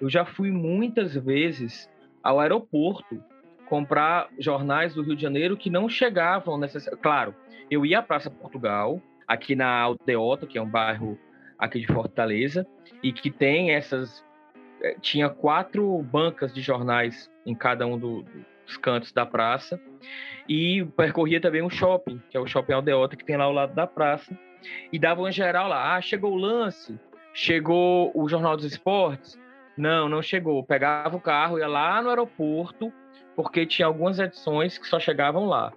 eu já fui muitas vezes ao aeroporto comprar jornais do Rio de Janeiro que não chegavam necessariamente. Claro, eu ia à Praça Portugal, aqui na Aldeota, que é um bairro aqui de Fortaleza, e que tem essas. Eh, tinha quatro bancas de jornais em cada um do, dos cantos da praça, e percorria também um shopping, que é o Shopping Aldeota, que tem lá ao lado da praça, e dava uma geral lá. Ah, chegou o lance, Chegou o Jornal dos Esportes? Não, não chegou. Pegava o carro, ia lá no aeroporto, porque tinha algumas edições que só chegavam lá.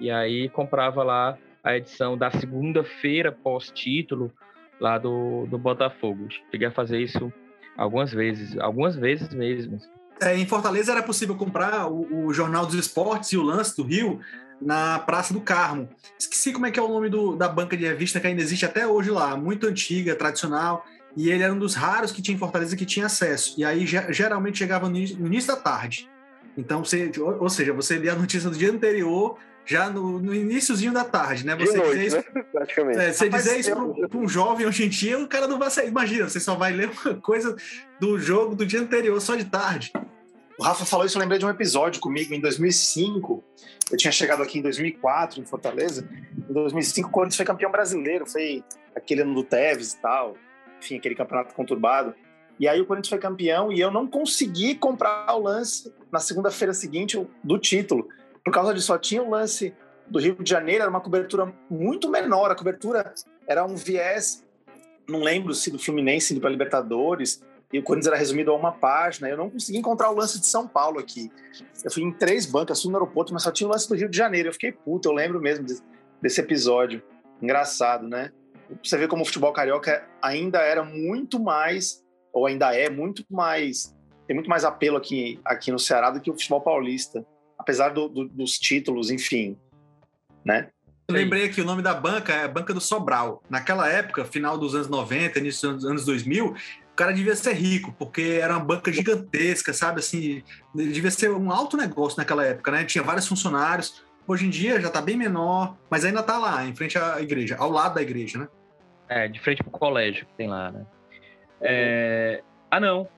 E aí comprava lá a edição da segunda-feira pós-título lá do, do Botafogo. Cheguei a fazer isso algumas vezes, algumas vezes mesmo. É, em Fortaleza era possível comprar o, o, Jornal dos Esportes e o Lance do Rio na Praça do Carmo. Esqueci como é que é o nome do, da banca de revista que ainda existe até hoje lá, muito antiga, tradicional e ele era um dos raros que tinha em Fortaleza que tinha acesso. E aí geralmente chegava no início da tarde. Então, você, ou seja, você lia a notícia do dia anterior, já no, no iníciozinho da tarde, né? Você noite, dizer isso, né? Praticamente. É, você dizer isso para um jovem hoje em dia, o cara não vai sair. Imagina, você só vai ler uma coisa do jogo do dia anterior, só de tarde. O Rafa falou isso, eu lembrei de um episódio comigo em 2005. Eu tinha chegado aqui em 2004, em Fortaleza. Em 2005, o Corinthians foi campeão brasileiro. Foi aquele ano do Tevez e tal enfim, aquele campeonato conturbado. E aí o Corinthians foi campeão e eu não consegui comprar o lance na segunda-feira seguinte do título. Por causa disso, só tinha o lance do Rio de Janeiro, era uma cobertura muito menor. A cobertura era um viés, não lembro se do Fluminense indo para Libertadores, e o Corinthians era resumido a uma página. Eu não consegui encontrar o lance de São Paulo aqui. Eu fui em três bancas, fui no aeroporto, mas só tinha o lance do Rio de Janeiro. Eu fiquei puto, eu lembro mesmo desse episódio. Engraçado, né? Você vê como o futebol carioca ainda era muito mais, ou ainda é muito mais, tem muito mais apelo aqui, aqui no Ceará do que o futebol paulista, apesar do, do, dos títulos, enfim, né? Eu lembrei aqui o nome da banca é a Banca do Sobral. Naquela época, final dos anos 90, início dos anos 2000, o cara devia ser rico, porque era uma banca gigantesca, sabe? Assim, devia ser um alto negócio naquela época, né? Tinha vários funcionários, hoje em dia já está bem menor, mas ainda está lá, em frente à igreja, ao lado da igreja, né? É, de frente pro colégio que tem lá, né? É... Ah, não.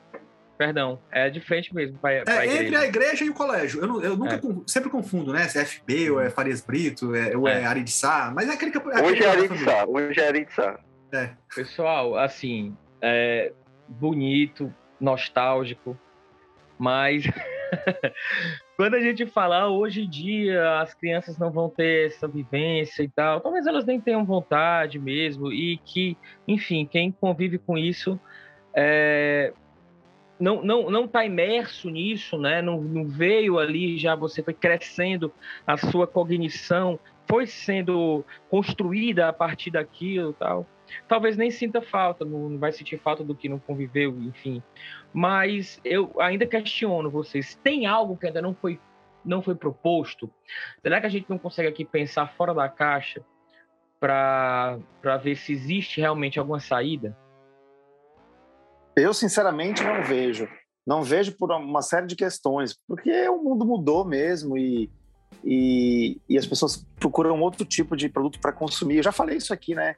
Perdão, é de frente mesmo. Pra, pra é, entre a igreja e o colégio. Eu, eu nunca é. sempre confundo, né? Se é FB, ou é Farias Brito, é, ou é, é Aridiçá, mas é aquele que. É hoje é Aridiçá, hoje é. É. Pessoal, assim, é bonito, nostálgico, mas quando a gente falar hoje em dia as crianças não vão ter essa vivência e tal, talvez elas nem tenham vontade mesmo, e que, enfim, quem convive com isso é, não não não está imerso nisso, né? Não, não, veio ali já você foi crescendo a sua cognição, foi sendo construída a partir daquilo, tal. Talvez nem sinta falta, não, não vai sentir falta do que não conviveu, enfim. Mas eu ainda questiono vocês. Tem algo que ainda não foi não foi proposto? Será que a gente não consegue aqui pensar fora da caixa para ver se existe realmente alguma saída? Eu, sinceramente, não vejo. Não vejo por uma série de questões, porque o mundo mudou mesmo e, e, e as pessoas procuram outro tipo de produto para consumir. Eu já falei isso aqui, né?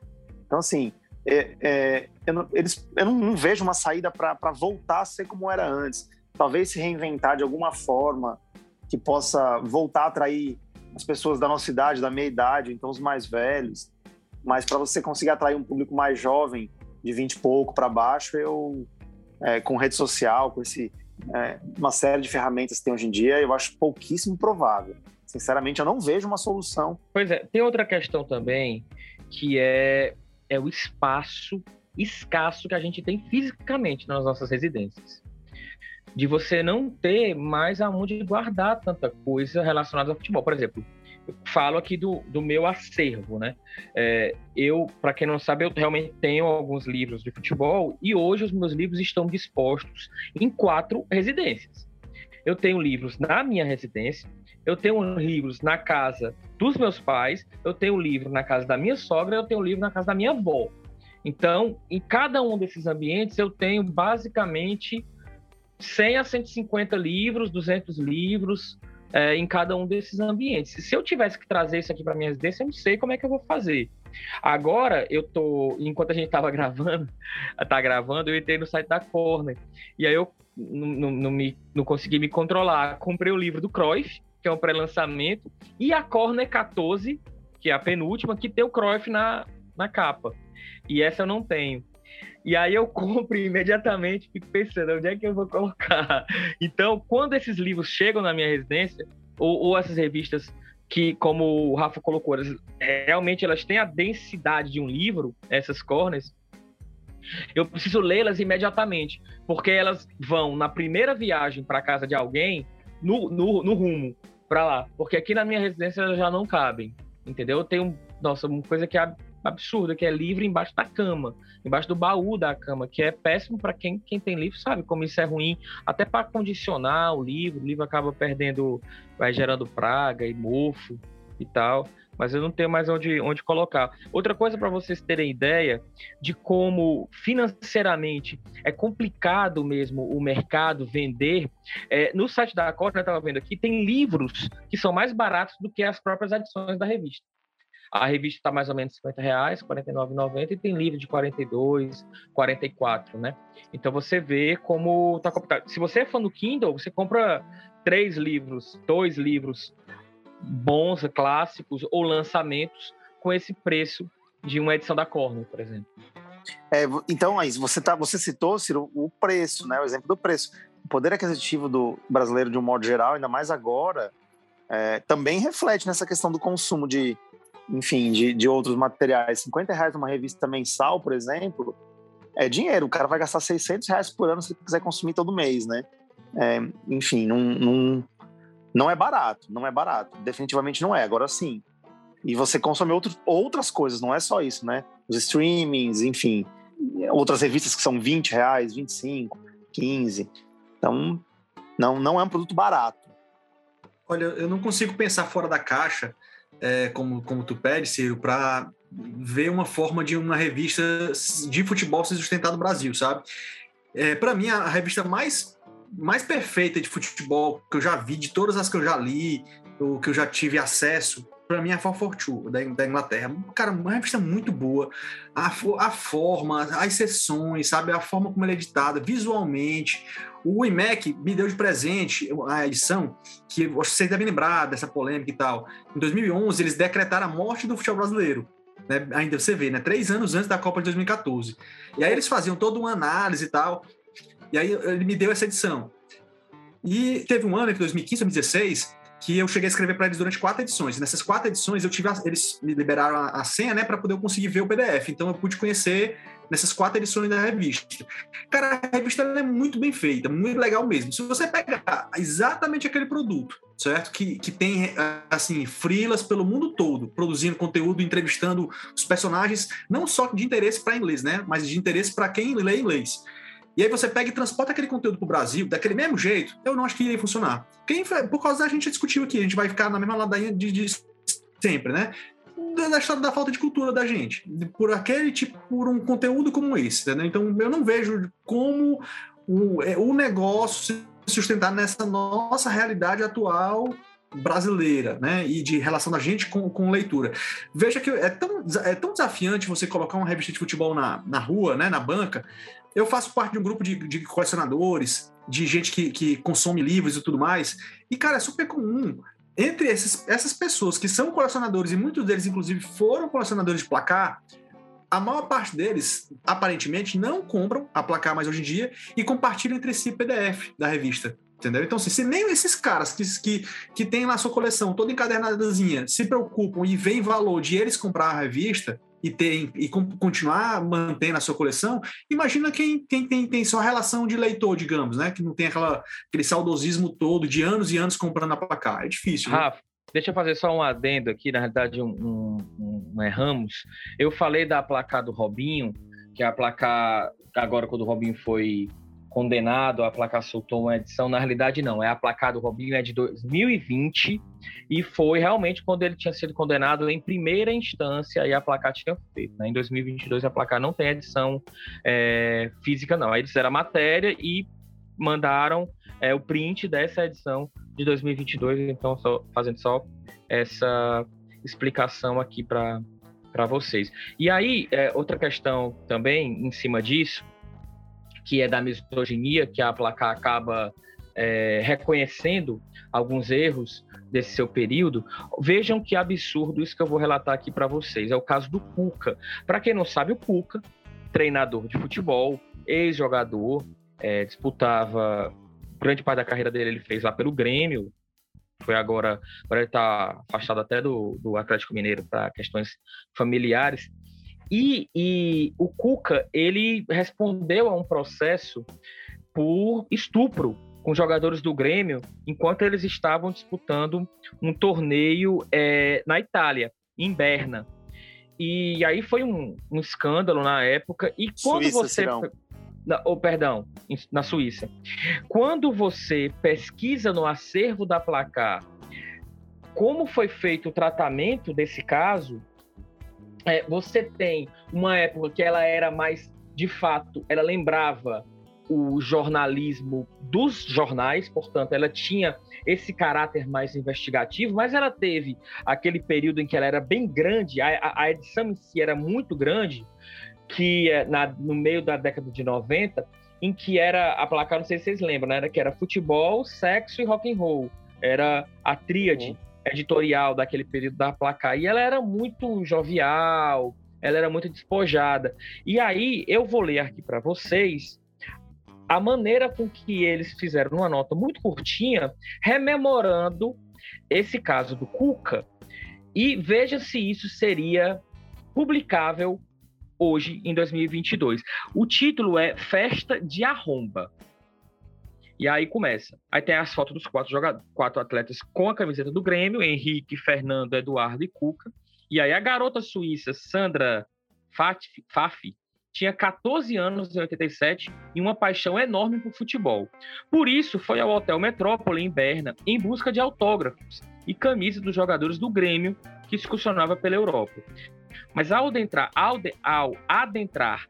Então, assim, é, é, eu, não, eles, eu não, não vejo uma saída para voltar a ser como era antes. Talvez se reinventar de alguma forma que possa voltar a atrair as pessoas da nossa idade, da meia idade, então os mais velhos. Mas para você conseguir atrair um público mais jovem, de 20 e pouco para baixo, eu, é, com rede social, com esse, é, uma série de ferramentas que tem hoje em dia, eu acho pouquíssimo provável. Sinceramente, eu não vejo uma solução. Pois é, tem outra questão também, que é, é o espaço escasso que a gente tem fisicamente nas nossas residências. De você não ter mais aonde guardar tanta coisa relacionada ao futebol. Por exemplo, falo aqui do, do meu acervo, né? É, eu, para quem não sabe, eu realmente tenho alguns livros de futebol e hoje os meus livros estão dispostos em quatro residências. Eu tenho livros na minha residência, eu tenho livros na casa dos meus pais, eu tenho livro na casa da minha sogra, eu tenho livro na casa da minha avó. Então, em cada um desses ambientes, eu tenho basicamente 100 a 150 livros, 200 livros, é, em cada um desses ambientes. Se eu tivesse que trazer isso aqui para minha residência, eu não sei como é que eu vou fazer. Agora, eu tô, enquanto a gente estava gravando, tá gravando, eu entrei no site da Corner. E aí eu não, não, me, não consegui me controlar. Comprei o livro do Cruyff, que é um pré-lançamento, e a Corner 14, que é a penúltima, que tem o Cruyff na, na capa. E essa eu não tenho. E aí eu compro imediatamente, fico pensando onde é que eu vou colocar. Então, quando esses livros chegam na minha residência, ou, ou essas revistas que, como o Rafa colocou, elas, realmente elas têm a densidade de um livro, essas corners, eu preciso lê-las imediatamente, porque elas vão na primeira viagem para casa de alguém, no, no, no rumo para lá, porque aqui na minha residência elas já não cabem, entendeu? Eu tenho, nossa, uma coisa que é absurda, que é livro embaixo da cama, embaixo do baú da cama, que é péssimo para quem, quem tem livro, sabe como isso é ruim, até para condicionar o livro, o livro acaba perdendo, vai gerando praga e mofo e tal, mas eu não tenho mais onde, onde colocar. Outra coisa para vocês terem ideia de como financeiramente é complicado mesmo o mercado vender, é, no site da Cota, eu estava vendo aqui, tem livros que são mais baratos do que as próprias edições da revista. A revista está mais ou menos 50 reais, 49,90 e tem livro de 42, 44, né? Então você vê como tá complicado. Se você é fã do Kindle, você compra três livros, dois livros bons, clássicos ou lançamentos com esse preço de uma edição da Cornell, por exemplo. É, então, aí, você, tá, você citou, Ciro, o preço, né? O exemplo do preço. O poder aquisitivo do brasileiro, de um modo geral, ainda mais agora, é, também reflete nessa questão do consumo de enfim, de, de outros materiais. 50 reais numa revista mensal, por exemplo, é dinheiro. O cara vai gastar 600 reais por ano se quiser consumir todo mês, né? É, enfim, não, não é barato, não é barato. Definitivamente não é. Agora sim. E você consome outro, outras coisas, não é só isso, né? Os streamings, enfim, outras revistas que são 20 reais, 25, 15. Então, não, não é um produto barato. Olha, eu não consigo pensar fora da caixa é, como, como tu pede, Ciro, para ver uma forma de uma revista de futebol se sustentar no Brasil, sabe? É, para mim, a revista mais mais perfeita de futebol que eu já vi, de todas as que eu já li, o que eu já tive acesso, para mim é a 442, da, da Inglaterra. Cara, uma revista muito boa. A, a forma, as sessões, sabe? A forma como ela é editada, visualmente. O IMEC me deu de presente a edição, que vocês devem lembrar dessa polêmica e tal. Em 2011, eles decretaram a morte do futebol brasileiro. Né? Ainda você vê, né? Três anos antes da Copa de 2014. E aí eles faziam toda uma análise e tal. E aí ele me deu essa edição. E teve um ano, em 2015, 2016, que eu cheguei a escrever para eles durante quatro edições. nessas quatro edições, eu tive a, eles me liberaram a, a senha, né, para poder eu conseguir ver o PDF. Então eu pude conhecer nessas quatro edições da revista. Cara, a revista é muito bem feita, muito legal mesmo. Se você pegar exatamente aquele produto, certo? Que, que tem, assim, frilas pelo mundo todo, produzindo conteúdo, entrevistando os personagens, não só de interesse para inglês, né? Mas de interesse para quem lê inglês. E aí você pega e transporta aquele conteúdo para o Brasil, daquele mesmo jeito, eu não acho que iria funcionar. Quem, por causa da gente discutiu aqui, a gente vai ficar na mesma ladainha de, de sempre, né? da da falta de cultura da gente, por aquele tipo, por um conteúdo como esse, né? Então eu não vejo como o, é, o negócio se sustentar nessa nossa realidade atual brasileira, né? E de relação da gente com, com leitura. Veja que é tão, é tão desafiante você colocar uma revista de futebol na, na rua, né? Na banca, eu faço parte de um grupo de, de colecionadores, de gente que, que consome livros e tudo mais. E, cara, é super comum. Entre esses, essas pessoas que são colecionadores, e muitos deles, inclusive, foram colecionadores de placar, a maior parte deles, aparentemente, não compram a placar mais hoje em dia e compartilham entre si PDF da revista. Entendeu? Então, assim, se nem esses caras que, que, que têm lá sua coleção toda encadernadazinha se preocupam e veem valor de eles comprar a revista, e, ter, e continuar mantendo a sua coleção, imagina quem, quem tem, tem só relação de leitor, digamos, né? Que não tem aquela, aquele saudosismo todo de anos e anos comprando a placar. É difícil. Rafa, né? deixa eu fazer só um adendo aqui, na realidade, um, um, um erramos. Eu falei da placar do Robinho, que é a placar, agora quando o Robinho foi condenado, a placa soltou uma edição, na realidade não, é a placa do Robinho é de 2020 e foi realmente quando ele tinha sido condenado em primeira instância e a placa tinha feito. Né? Em 2022 a placa não tem edição é, física não, aí eles fizeram a matéria e mandaram é, o print dessa edição de 2022, então só, fazendo só essa explicação aqui para vocês. E aí, é, outra questão também em cima disso, que é da misoginia, que a placar acaba é, reconhecendo alguns erros desse seu período, vejam que absurdo isso que eu vou relatar aqui para vocês. É o caso do Cuca. Para quem não sabe, o Cuca, treinador de futebol, ex-jogador, é, disputava grande parte da carreira dele, ele fez lá pelo Grêmio. Foi agora, agora ele está afastado até do, do Atlético Mineiro para questões familiares. E, e o Cuca, ele respondeu a um processo por estupro com jogadores do Grêmio enquanto eles estavam disputando um torneio é, na Itália, em Berna. E aí foi um, um escândalo na época. E quando Suíça, você. Na, oh, perdão, na Suíça. Quando você pesquisa no acervo da placar como foi feito o tratamento desse caso, é, você tem uma época que ela era mais, de fato, ela lembrava o jornalismo dos jornais, portanto, ela tinha esse caráter mais investigativo, mas ela teve aquele período em que ela era bem grande, a, a edição em si era muito grande, que é na, no meio da década de 90, em que era a placar, não sei se vocês lembram, né? Era que era futebol, sexo e rock and roll. Era a tríade. Uhum editorial daquele período da placar. E ela era muito jovial, ela era muito despojada. E aí eu vou ler aqui para vocês a maneira com que eles fizeram uma nota muito curtinha, rememorando esse caso do Cuca, e veja se isso seria publicável hoje, em 2022. O título é Festa de Arromba. E aí começa. Aí tem as fotos dos quatro jogadores, quatro atletas com a camiseta do Grêmio, Henrique, Fernando, Eduardo e Cuca. E aí a garota suíça Sandra Fafi tinha 14 anos em 87 e uma paixão enorme por futebol. Por isso, foi ao Hotel Metrópole em Berna em busca de autógrafos e camisas dos jogadores do Grêmio que excursionava pela Europa. Mas ao adentrar, ao, de, ao adentrar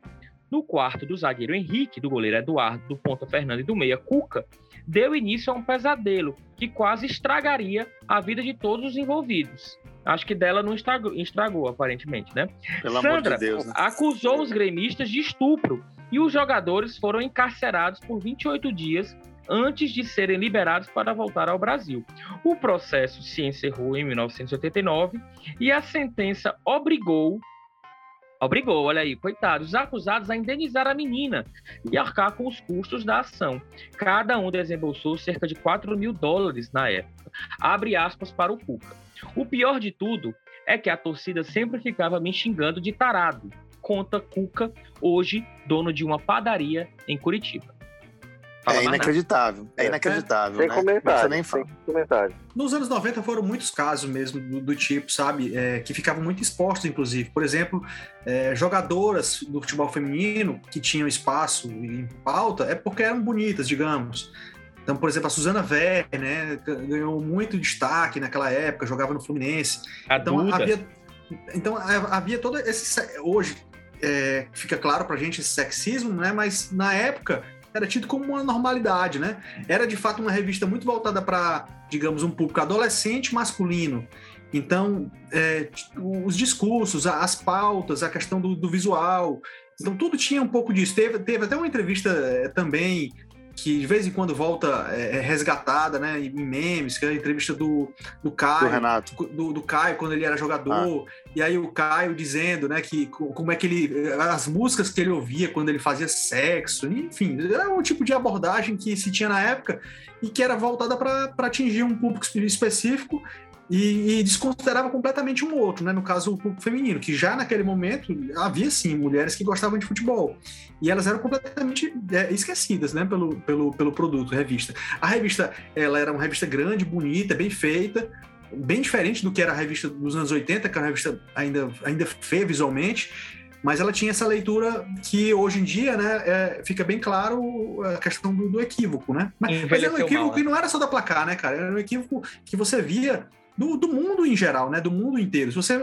no quarto do zagueiro Henrique, do goleiro Eduardo, do ponta Fernando e do meia Cuca, deu início a um pesadelo que quase estragaria a vida de todos os envolvidos. Acho que dela não estragou, estragou aparentemente, né? Pelo Sandra amor de Deus, né? acusou os gremistas de estupro e os jogadores foram encarcerados por 28 dias antes de serem liberados para voltar ao Brasil. O processo se encerrou em 1989 e a sentença obrigou obrigou, olha aí, coitados, os acusados a indenizar a menina e arcar com os custos da ação. Cada um desembolsou cerca de 4 mil dólares na época. Abre aspas para o Cuca. O pior de tudo é que a torcida sempre ficava me xingando de tarado. Conta Cuca, hoje dono de uma padaria em Curitiba. Fala É mais inacreditável. É inacreditável. Sem né? comentário. Você nem sem comentário. Nos anos 90 foram muitos casos mesmo do, do tipo, sabe? É, que ficavam muito expostos, inclusive. Por exemplo, é, jogadoras do futebol feminino que tinham espaço em pauta é porque eram bonitas, digamos. Então, por exemplo, a Suzana Ver, né, ganhou muito destaque naquela época, jogava no Fluminense. A Então Duda. havia, então havia todo esse se- hoje é, fica claro pra gente esse sexismo, né? Mas na época era tido como uma normalidade, né? Era de fato uma revista muito voltada para, digamos, um público adolescente masculino. Então, é, os discursos, as pautas, a questão do, do visual, então tudo tinha um pouco disso. Teve, teve até uma entrevista é, também que de vez em quando volta é, resgatada, né, em memes, que é a entrevista do, do Caio, Do Renato. do, do Caio quando ele era jogador, e aí o Caio dizendo, né, que co- como é que ele as músicas que ele ouvia quando ele fazia sexo, enfim, era um tipo de abordagem que se tinha na época e que era voltada para atingir um público espe- específico e, e desconsiderava completamente um outro, né? No caso, o público feminino, que já naquele momento havia sim mulheres que gostavam de futebol e elas eram completamente é, esquecidas, né? Pelo, pelo, pelo produto, revista. A revista, ela era uma revista grande, bonita, bem feita, bem diferente do que era a revista dos anos 80, que era uma revista ainda, ainda feia visualmente, mas ela tinha essa leitura que hoje em dia, né, é, fica bem claro a questão do, do equívoco, né? Mas, mas era um equívoco mal, né? que não era só da placar, né, cara? Era um equívoco que você via do, do mundo em geral, né? Do mundo inteiro. Se você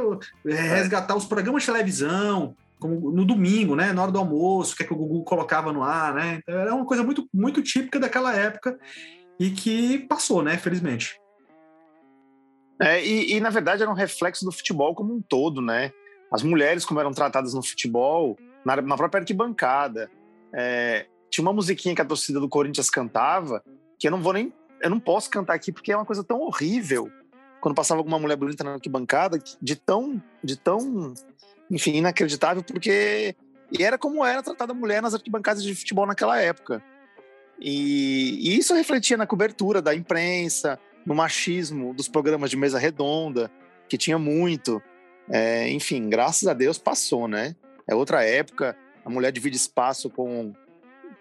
é, resgatar os programas de televisão, como no domingo, né? Na hora do almoço, o que, é que o Gugu colocava no ar, né? Então, era uma coisa muito, muito típica daquela época e que passou, né? Felizmente. É, e, e, na verdade era um reflexo do futebol como um todo, né? As mulheres como eram tratadas no futebol, na, na própria arquibancada. É, tinha uma musiquinha que a torcida do Corinthians cantava, que eu não vou nem. Eu não posso cantar aqui porque é uma coisa tão horrível. Quando passava alguma mulher bonita na arquibancada, de tão, de tão, enfim, inacreditável, porque e era como era tratada a mulher nas arquibancadas de futebol naquela época. E, e isso refletia na cobertura da imprensa, no machismo dos programas de mesa redonda, que tinha muito. É, enfim, graças a Deus passou, né? É outra época, a mulher divide espaço com,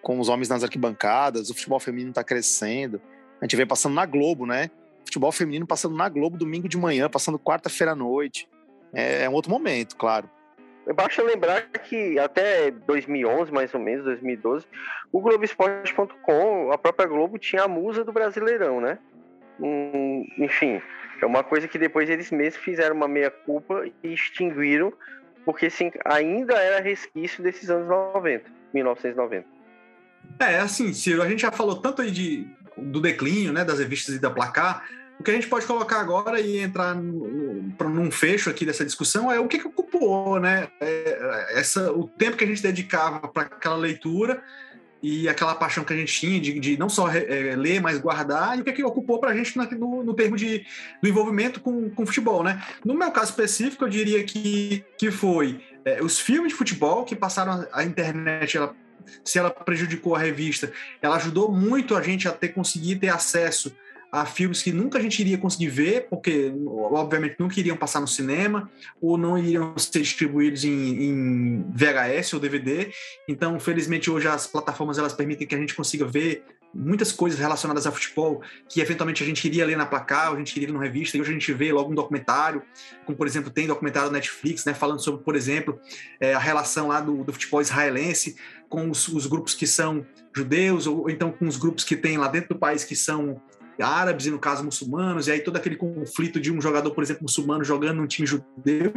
com os homens nas arquibancadas, o futebol feminino está crescendo. A gente vê passando na Globo, né? Futebol feminino passando na Globo domingo de manhã, passando quarta-feira à noite. É, é um outro momento, claro. Basta lembrar que até 2011, mais ou menos, 2012, o Globoesporte.com, a própria Globo tinha a musa do Brasileirão, né? Hum, enfim, é uma coisa que depois eles mesmos fizeram uma meia-culpa e extinguiram, porque sim, ainda era resquício desses anos 90, 1990. É, assim, Ciro, a gente já falou tanto aí de, do declínio, né, das revistas e da placar, o que a gente pode colocar agora e entrar para num fecho aqui dessa discussão é o que, que ocupou, né? É, essa, o tempo que a gente dedicava para aquela leitura e aquela paixão que a gente tinha de, de não só é, ler, mas guardar, e o que, que ocupou para a gente no, no, termo de, do envolvimento com, com futebol, né? No meu caso específico, eu diria que, que foi é, os filmes de futebol que passaram a internet, ela, se ela prejudicou a revista, ela ajudou muito a gente a ter conseguir ter acesso a filmes que nunca a gente iria conseguir ver, porque obviamente nunca iriam passar no cinema, ou não iriam ser distribuídos em, em, VHS ou DVD. Então, felizmente, hoje as plataformas elas permitem que a gente consiga ver muitas coisas relacionadas a futebol que eventualmente a gente iria ler na placar, a gente iria ler na revista, e hoje a gente vê logo um documentário, como por exemplo tem documentário da Netflix, né, falando sobre, por exemplo, é, a relação lá do, do futebol israelense com os, os grupos que são judeus, ou então com os grupos que tem lá dentro do país que são árabes e no caso muçulmanos, e aí todo aquele conflito de um jogador, por exemplo, muçulmano jogando num time judeu,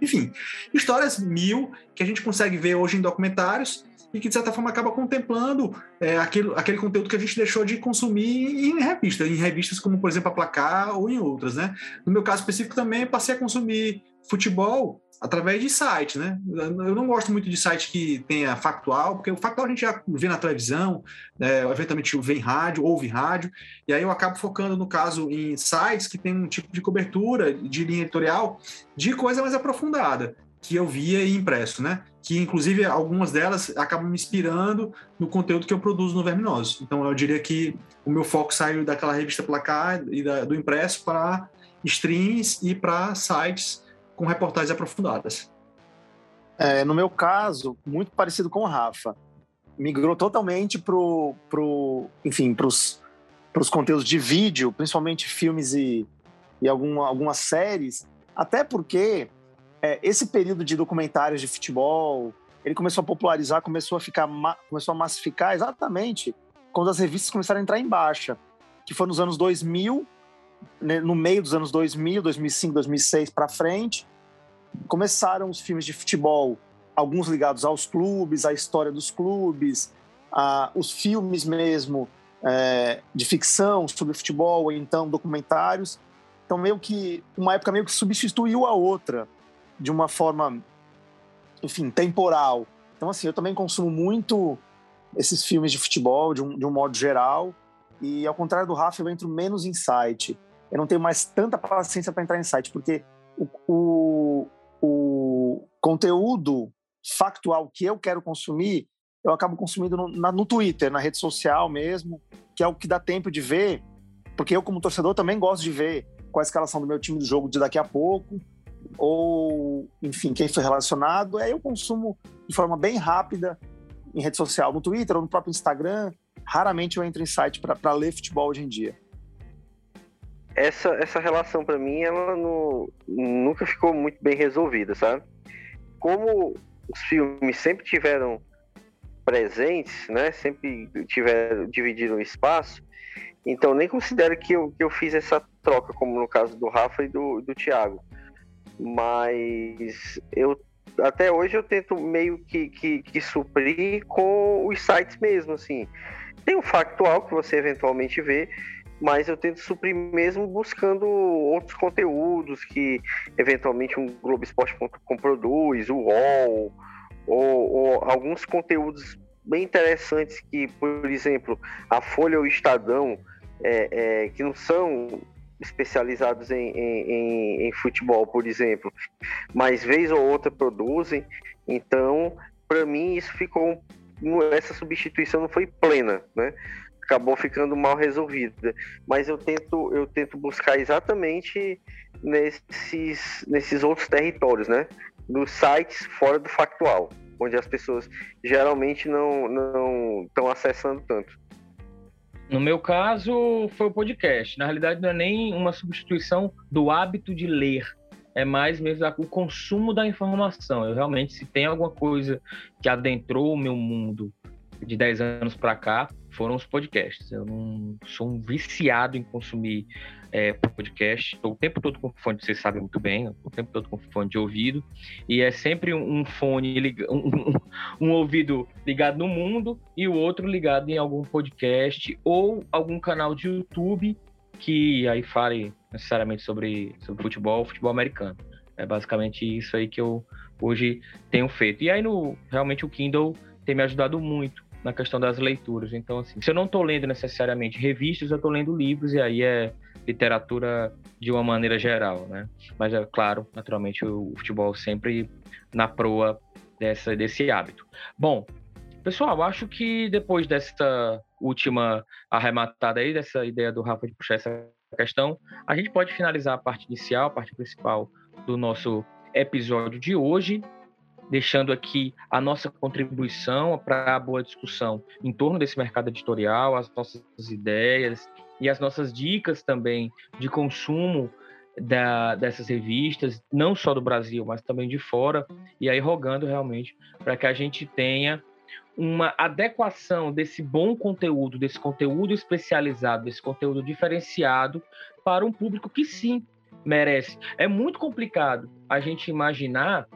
enfim, histórias mil que a gente consegue ver hoje em documentários e que, de certa forma, acaba contemplando é, aquele, aquele conteúdo que a gente deixou de consumir em revistas, em revistas como, por exemplo, a Placar ou em outras, né? No meu caso específico também, passei a consumir futebol através de site, né? Eu não gosto muito de site que tenha factual, porque o factual a gente já vê na televisão, né? eventualmente vê em rádio, ouve rádio, e aí eu acabo focando, no caso, em sites que tem um tipo de cobertura de linha editorial de coisa mais aprofundada que eu via e impresso, né? Que inclusive algumas delas acabam me inspirando no conteúdo que eu produzo no Verminosos. Então eu diria que o meu foco saiu daquela revista Placar e da, do impresso para streams e para sites com reportagens aprofundadas. É, no meu caso, muito parecido com o Rafa, migrou totalmente pro, pro enfim, para os conteúdos de vídeo, principalmente filmes e, e alguma, algumas séries, até porque é, esse período de documentários de futebol, ele começou a popularizar, começou a ficar, começou a massificar exatamente quando as revistas começaram a entrar em baixa, que foi nos anos 2000, né, no meio dos anos 2000, 2005, 2006 para frente, começaram os filmes de futebol, alguns ligados aos clubes, à história dos clubes, a, os filmes mesmo é, de ficção sobre futebol, ou então documentários. Então, meio que uma época meio que substituiu a outra de uma forma, enfim, temporal. Então, assim, eu também consumo muito esses filmes de futebol, de um, de um modo geral, e ao contrário do Rafa, eu entro menos em site. Eu não tenho mais tanta paciência para entrar em site, porque o, o, o, conteúdo factual que eu quero consumir, eu acabo consumindo no, na, no Twitter, na rede social mesmo, que é o que dá tempo de ver, porque eu, como torcedor, também gosto de ver qual a escalação do meu time do jogo de daqui a pouco, ou, enfim, quem foi relacionado, aí eu consumo de forma bem rápida em rede social, no Twitter ou no próprio Instagram. Raramente eu entro em site para ler futebol hoje em dia. Essa, essa relação, para mim, ela nunca ficou muito bem resolvida, sabe? Como os filmes sempre tiveram presentes, né? Sempre tiveram, dividiram espaço, então nem considero que eu, que eu fiz essa troca, como no caso do Rafa e do, do Thiago mas eu até hoje eu tento meio que, que, que, suprir com os sites mesmo, assim. Tem o factual que você eventualmente vê, mas eu tento suprir mesmo buscando outros conteúdos que eventualmente um Globoesporte.com produz, o UOL, ou, ou, alguns conteúdos bem interessantes que, por exemplo, a Folha ou o Estadão, é, é, que não são especializados em, em, em, futebol, por exemplo, mas vez ou outra produzem. Então, para mim, isso ficou. Essa substituição não foi plena, né? Acabou ficando mal resolvida. Mas eu tento, eu tento buscar exatamente nesses, nesses outros territórios, né? Nos sites fora do factual, onde as pessoas geralmente não estão acessando tanto. No meu caso, foi o podcast. Na realidade, não é nem uma substituição do hábito de ler. É mais mesmo o consumo da informação. Eu realmente, se tem alguma coisa que adentrou o meu mundo de 10 anos para cá, foram os podcasts. Eu não sou um viciado em consumir é, podcast. Estou o tempo todo com fone, vocês sabem muito bem, o tempo todo com fone de ouvido. E é sempre um fone, um, um ouvido ligado no mundo e o outro ligado em algum podcast ou algum canal de YouTube que aí fale necessariamente sobre, sobre futebol, futebol americano. É basicamente isso aí que eu hoje tenho feito. E aí, no, realmente, o Kindle tem me ajudado muito na questão das leituras. Então, assim, se eu não estou lendo necessariamente revistas, eu estou lendo livros, e aí é literatura de uma maneira geral, né? Mas é claro, naturalmente o, futebol sempre na proa dessa, desse hábito. Bom, pessoal, acho que depois dessa última arrematada aí, dessa ideia do Rafa de puxar essa questão, a gente pode finalizar a parte inicial, a parte principal do nosso episódio de hoje, deixando aqui a nossa contribuição para a boa discussão em torno desse mercado editorial, as nossas ideias e as nossas dicas também de consumo da, dessas revistas, não só do Brasil, mas também de fora, e aí rogando realmente para que a gente tenha uma adequação desse bom conteúdo, desse conteúdo especializado, desse conteúdo diferenciado para um público que sim merece. É muito complicado a gente imaginar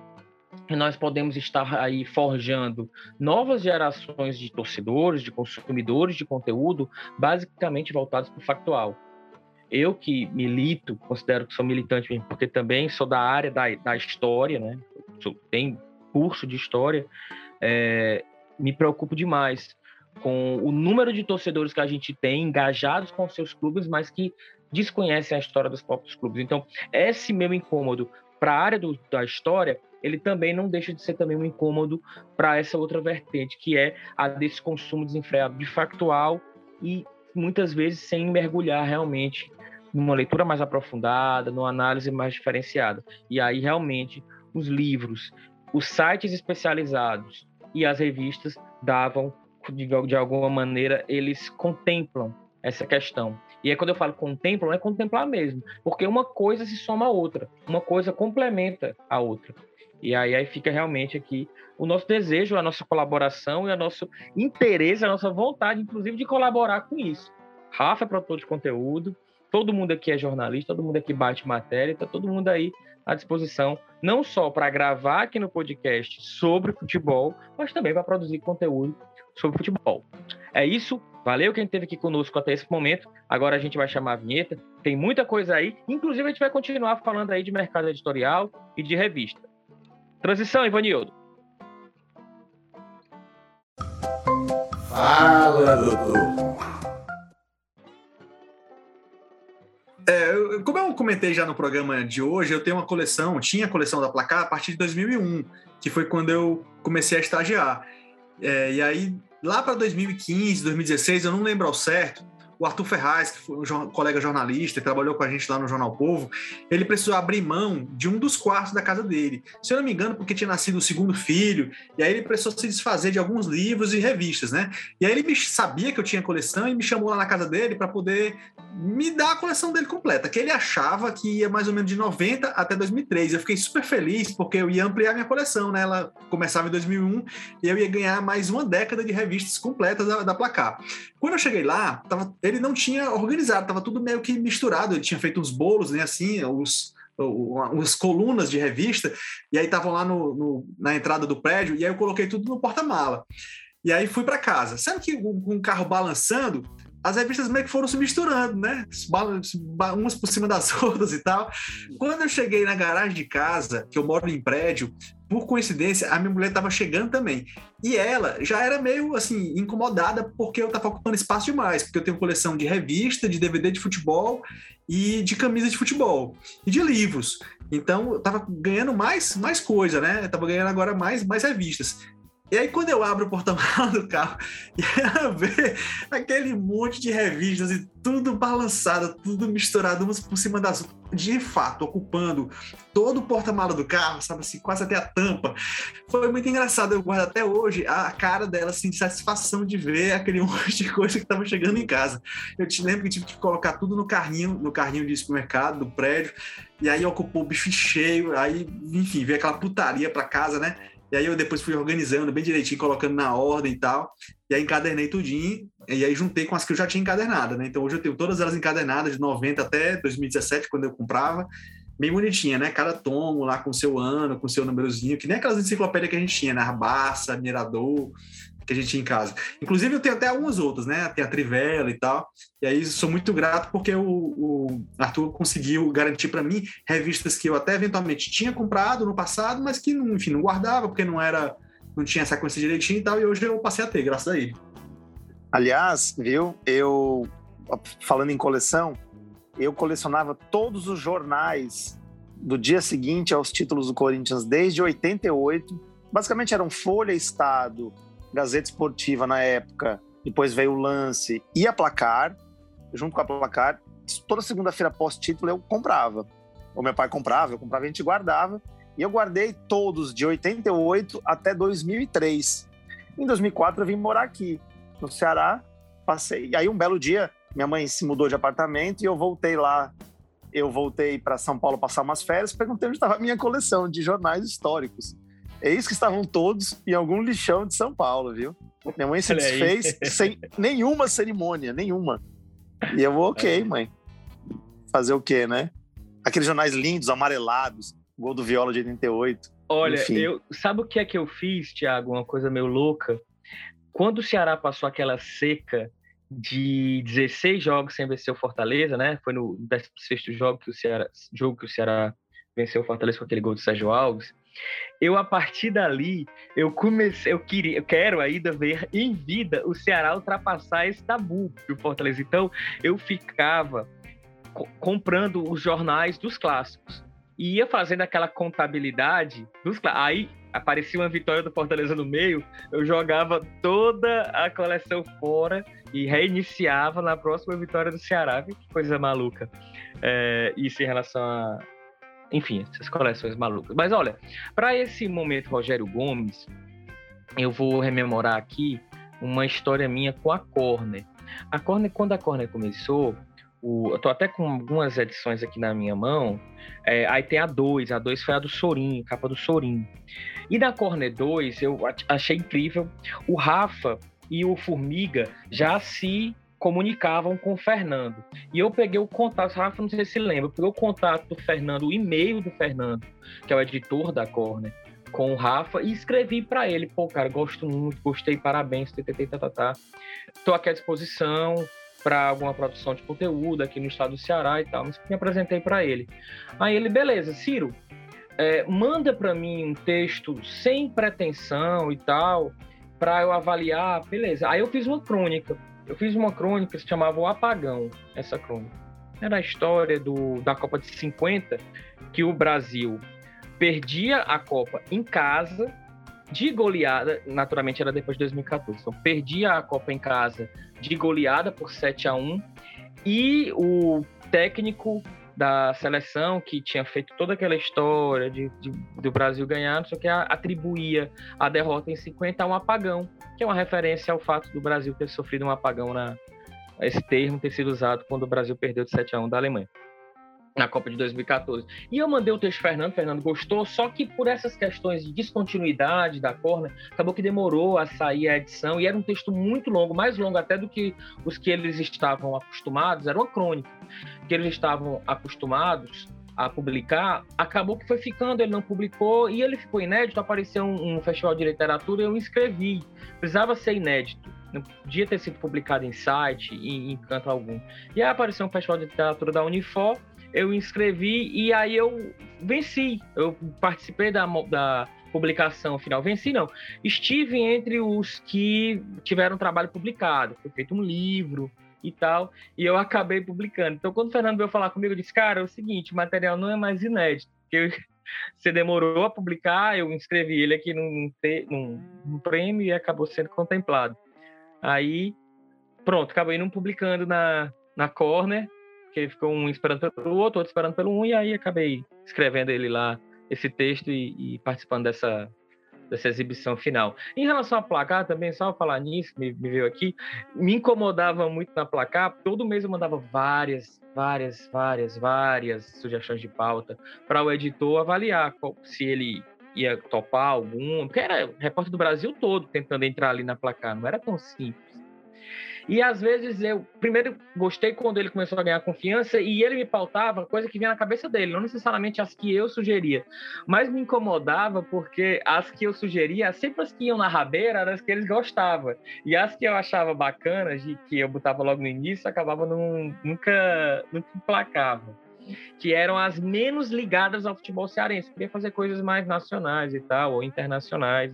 nós podemos estar aí forjando novas gerações de torcedores, de consumidores de conteúdo, basicamente voltados para o factual. Eu que milito, considero que sou militante porque também sou da área da, da história, né? Tenho curso de história, é, me preocupo demais com o número de torcedores que a gente tem engajados com seus clubes, mas que desconhecem a história dos próprios clubes. Então, esse meu incômodo para a área do, da história, ele também não deixa de ser também um incômodo para essa outra vertente, que é a desse consumo desenfreado de factual e muitas vezes sem mergulhar realmente numa leitura mais aprofundada, numa análise mais diferenciada. E aí realmente os livros, os sites especializados e as revistas davam de, de alguma maneira eles contemplam essa questão. E aí, quando eu falo contemplam, é contemplar mesmo, porque uma coisa se soma a outra, uma coisa complementa a outra. E aí, aí fica realmente aqui o nosso desejo, a nossa colaboração e o nosso interesse, a nossa vontade, inclusive, de colaborar com isso. Rafa é produtor de conteúdo, todo mundo aqui é jornalista, todo mundo aqui bate matéria, está todo mundo aí à disposição, não só para gravar aqui no podcast sobre futebol, mas também para produzir conteúdo sobre futebol. É isso. Valeu quem esteve aqui conosco até esse momento. Agora a gente vai chamar a vinheta. Tem muita coisa aí. Inclusive, a gente vai continuar falando aí de mercado editorial e de revista. Transição, Ivanildo. Fala, doutor. É, como eu comentei já no programa de hoje, eu tenho uma coleção, tinha a coleção da Placar a partir de 2001, que foi quando eu comecei a estagiar. É, e aí, lá para 2015, 2016, eu não lembro ao certo, o Arthur Ferraz, que foi um colega jornalista, que trabalhou com a gente lá no Jornal Povo, ele precisou abrir mão de um dos quartos da casa dele. Se eu não me engano, porque tinha nascido o segundo filho, e aí ele precisou se desfazer de alguns livros e revistas, né? E aí ele sabia que eu tinha coleção e me chamou lá na casa dele para poder me dar a coleção dele completa, que ele achava que ia mais ou menos de 90 até 2003. Eu fiquei super feliz porque eu ia ampliar minha coleção, né? Ela começava em 2001 e eu ia ganhar mais uma década de revistas completas da, da Placar. Quando eu cheguei lá, tava, ele não tinha organizado, tava tudo meio que misturado. Ele tinha feito uns bolos, né? Assim, os, as colunas de revista, e aí estavam lá no, no, na entrada do prédio, e aí eu coloquei tudo no porta-mala. E aí fui para casa. Sabe que com um carro balançando, as revistas meio que foram se misturando, né? Umas por cima das outras e tal. Quando eu cheguei na garagem de casa, que eu moro em prédio, por coincidência, a minha mulher estava chegando também. E ela já era meio assim, incomodada porque eu estava ocupando espaço demais, porque eu tenho coleção de revista, de DVD de futebol e de camisa de futebol e de livros. Então, eu estava ganhando mais, mais coisa, né? Eu tava ganhando agora mais, mais revistas. E aí, quando eu abro o porta-malas do carro e ela vê aquele monte de revistas e tudo balançado, tudo misturado, umas por cima das outras, de fato, ocupando todo o porta-malas do carro, sabe assim, quase até a tampa. Foi muito engraçado. Eu guardo até hoje a cara dela, assim, satisfação de ver aquele monte de coisa que estava chegando em casa. Eu te lembro que tive que colocar tudo no carrinho, no carrinho de supermercado, do prédio, e aí ocupou o bicho cheio, aí, enfim, veio aquela putaria para casa, né? E aí eu depois fui organizando bem direitinho, colocando na ordem e tal. E aí encadernei tudinho. E aí juntei com as que eu já tinha encadernada, né? Então hoje eu tenho todas elas encadernadas, de 90 até 2017, quando eu comprava. Bem bonitinha, né? Cada tomo lá com seu ano, com seu númerozinho, que nem aquelas enciclopédias que a gente tinha, né? Barça, Mirador, que a gente tinha em casa. Inclusive, eu tenho até algumas outras, né? Tem a Trivela e tal. E aí, sou muito grato porque o, o Arthur conseguiu garantir para mim revistas que eu até eventualmente tinha comprado no passado, mas que, enfim, não guardava porque não era, não tinha essa sequência direitinho e tal. E hoje eu passei a ter, graças a ele. Aliás, viu? Eu, falando em coleção, eu colecionava todos os jornais do dia seguinte aos títulos do Corinthians desde 88. Basicamente eram Folha, Estado, Gazeta Esportiva na época, depois veio o Lance e a Placar, junto com a Placar, toda segunda-feira pós-título eu comprava. O meu pai comprava, eu comprava e a gente guardava. E eu guardei todos de 88 até 2003. Em 2004 eu vim morar aqui, no Ceará. Passei. E aí um belo dia, minha mãe se mudou de apartamento e eu voltei lá. Eu voltei para São Paulo passar umas férias, perguntei onde estava a minha coleção de jornais históricos. Eis que estavam todos em algum lixão de São Paulo, viu? Minha mãe se Olha desfez aí. sem nenhuma cerimônia, nenhuma. E eu, ok, mãe. Fazer o quê, né? Aqueles jornais lindos, amarelados, gol do Viola de 88. Olha, eu sabe o que é que eu fiz, Thiago? Uma coisa meio louca. Quando o Ceará passou aquela seca de 16 jogos sem vencer o Fortaleza, né? Foi no 16 jogo que o Ceará, jogo que o Ceará venceu o Fortaleza com aquele gol do Sérgio Alves. Eu a partir dali, eu comecei, eu queria, eu quero ainda ver em vida o Ceará ultrapassar esse tabu do Fortaleza. Então, eu ficava comprando os jornais dos clássicos e ia fazendo aquela contabilidade dos aí aparecia uma vitória do Fortaleza no meio, eu jogava toda a coleção fora e reiniciava na próxima vitória do Ceará. Que coisa maluca. É, isso em relação a. Enfim, essas coleções malucas. Mas olha, para esse momento, Rogério Gomes, eu vou rememorar aqui uma história minha com a Corner. A Corner, quando a Corner começou, o, eu tô até com algumas edições aqui na minha mão. É, aí tem a 2, a 2 foi a do Sorin, capa do Sorin. E na Corner 2, eu achei incrível. O Rafa e o Formiga já se comunicavam com o Fernando. E eu peguei o contato, Rafa, não sei se lembra, eu peguei o contato do Fernando, o e-mail do Fernando, que é o editor da Corner, com o Rafa, e escrevi para ele, pô, cara, gosto muito, gostei, parabéns, ttt, tá, tá, tá. Tô aqui à disposição, para alguma produção de conteúdo aqui no estado do Ceará e tal, mas me apresentei para ele. Aí ele, beleza, Ciro, é, manda para mim um texto sem pretensão e tal, para eu avaliar, beleza. Aí eu fiz uma crônica. Eu fiz uma crônica que se chamava O Apagão, essa crônica. Era a história do, da Copa de 50, que o Brasil perdia a Copa em casa de goleada, naturalmente era depois de 2014. Então, perdia a Copa em casa de goleada por 7 a 1 e o técnico da seleção que tinha feito toda aquela história de, de do Brasil ganhar, só que atribuía a derrota em 50 a um apagão, que é uma referência ao fato do Brasil ter sofrido um apagão na esse termo ter sido usado quando o Brasil perdeu de 7 a 1 da Alemanha na Copa de 2014. E eu mandei o texto Fernando, Fernando gostou, só que por essas questões de descontinuidade da Corner, acabou que demorou a sair a edição, e era um texto muito longo, mais longo até do que os que eles estavam acostumados, era uma crônica, que eles estavam acostumados a publicar, acabou que foi ficando, ele não publicou, e ele ficou inédito, apareceu um, um festival de literatura, eu inscrevi, precisava ser inédito, não podia ter sido publicado em site, em, em canto algum. E aí apareceu um festival de literatura da Unifor, eu inscrevi e aí eu venci. Eu participei da, da publicação final. Venci, não. Estive entre os que tiveram trabalho publicado. Foi feito um livro e tal, e eu acabei publicando. Então, quando o Fernando veio falar comigo, eu disse, cara, é o seguinte, o material não é mais inédito, porque você demorou a publicar, eu inscrevi ele aqui num, num, num prêmio e acabou sendo contemplado. Aí, pronto, acabei não publicando na, na Corner, porque ficou um esperando pelo outro, outro esperando pelo um, e aí acabei escrevendo ele lá, esse texto, e, e participando dessa, dessa exibição final. Em relação a placar, também, só falar nisso, me, me veio aqui, me incomodava muito na placar, todo mês eu mandava várias, várias, várias, várias sugestões de pauta para o editor avaliar qual, se ele ia topar algum, porque era repórter do Brasil todo tentando entrar ali na placar, não era tão simples. E às vezes eu, primeiro, gostei quando ele começou a ganhar confiança e ele me pautava coisa que vinha na cabeça dele, não necessariamente as que eu sugeria, mas me incomodava porque as que eu sugeria, sempre as que iam na rabeira, eram as que eles gostavam. E as que eu achava bacanas, de que eu botava logo no início, acabava num, nunca, nunca emplacava que eram as menos ligadas ao futebol cearense. Queria fazer coisas mais nacionais e tal, ou internacionais.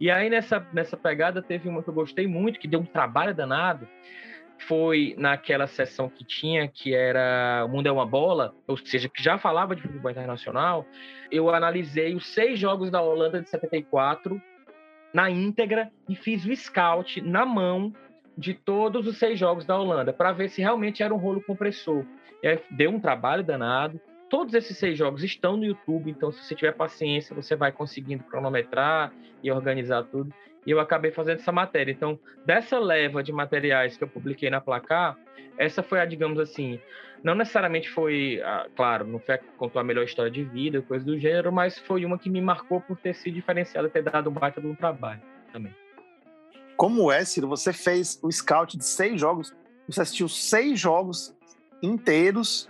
E aí, nessa, nessa pegada, teve uma que eu gostei muito, que deu um trabalho danado, foi naquela sessão que tinha, que era O Mundo é uma Bola, ou seja, que já falava de futebol internacional, eu analisei os seis jogos da Holanda de 74 na íntegra e fiz o scout na mão de todos os seis jogos da Holanda, para ver se realmente era um rolo compressor. Aí deu um trabalho danado. Todos esses seis jogos estão no YouTube, então se você tiver paciência, você vai conseguindo cronometrar e organizar tudo. E eu acabei fazendo essa matéria. Então, dessa leva de materiais que eu publiquei na Placar, essa foi a, digamos assim, não necessariamente foi, claro, não foi a que contou a melhor história de vida, coisa do gênero, mas foi uma que me marcou por ter sido diferenciada, ter dado um baita de um trabalho também. Como é, Ciro? Você fez o scout de seis jogos, você assistiu seis jogos inteiros.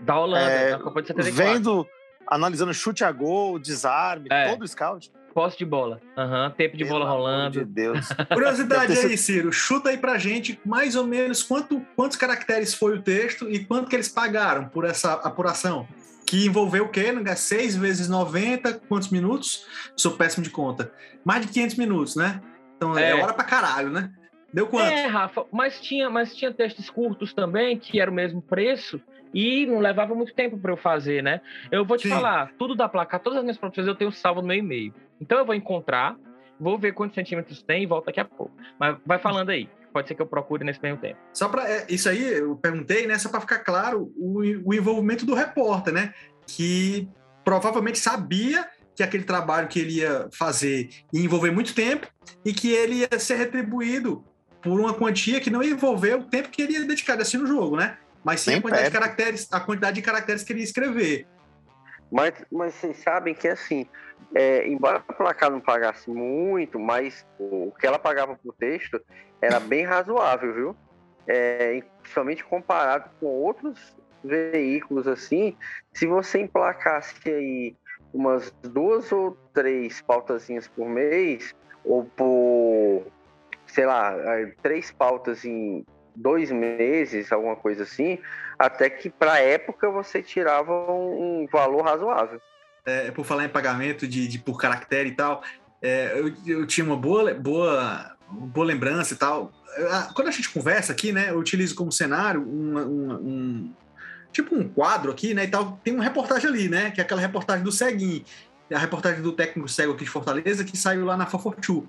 Da Holanda, é, da Copa de 74. Vendo analisando chute a gol, desarme, é. todo o scout. Posse de bola. Uhum, tempo de Pelo bola rolando. De Deus. Curiosidade aí, Ciro. Chuta aí pra gente mais ou menos quanto, quantos caracteres foi o texto e quanto que eles pagaram por essa apuração. Que envolveu o quê? 6 vezes 90, quantos minutos? Sou péssimo de conta. Mais de 500 minutos, né? Então é, é hora pra caralho, né? Deu quanto? É, Rafa, mas tinha, mas tinha textos curtos também, que era o mesmo preço, e não levava muito tempo para eu fazer, né? Eu vou te Sim. falar, tudo da placa, todas as minhas produções eu tenho salvo no meu e-mail. Então eu vou encontrar, vou ver quantos centímetros tem e volto daqui a pouco. Mas vai falando aí. Pode ser que eu procure nesse mesmo tempo. Só para é, isso aí, eu perguntei, né? Só para ficar claro o, o envolvimento do repórter, né? Que provavelmente sabia que aquele trabalho que ele ia fazer ia envolver muito tempo e que ele ia ser retribuído por uma quantia que não ia envolver o tempo que ele ia dedicar assim no jogo, né? Mas sim a quantidade, de caracteres, a quantidade de caracteres que ele ia escrever. Mas, mas vocês sabem que assim, é, embora a placar não pagasse muito, mas o que ela pagava por texto era bem razoável, viu? É, principalmente comparado com outros veículos assim, se você emplacasse aí umas duas ou três pautazinhas por mês, ou por sei lá, é, três pautas em dois meses, alguma coisa assim, até que para época você tirava um, valor razoável. É, por falar em pagamento de, de por caractere e tal, é, eu, eu tinha uma boa, boa, boa lembrança e tal. Quando a gente conversa aqui, né, eu utilizo como cenário um, um, um tipo um quadro aqui, né, e tal. Tem uma reportagem ali, né, que é aquela reportagem do Ceguinho a reportagem do técnico cego aqui de Fortaleza, que saiu lá na Fofortu.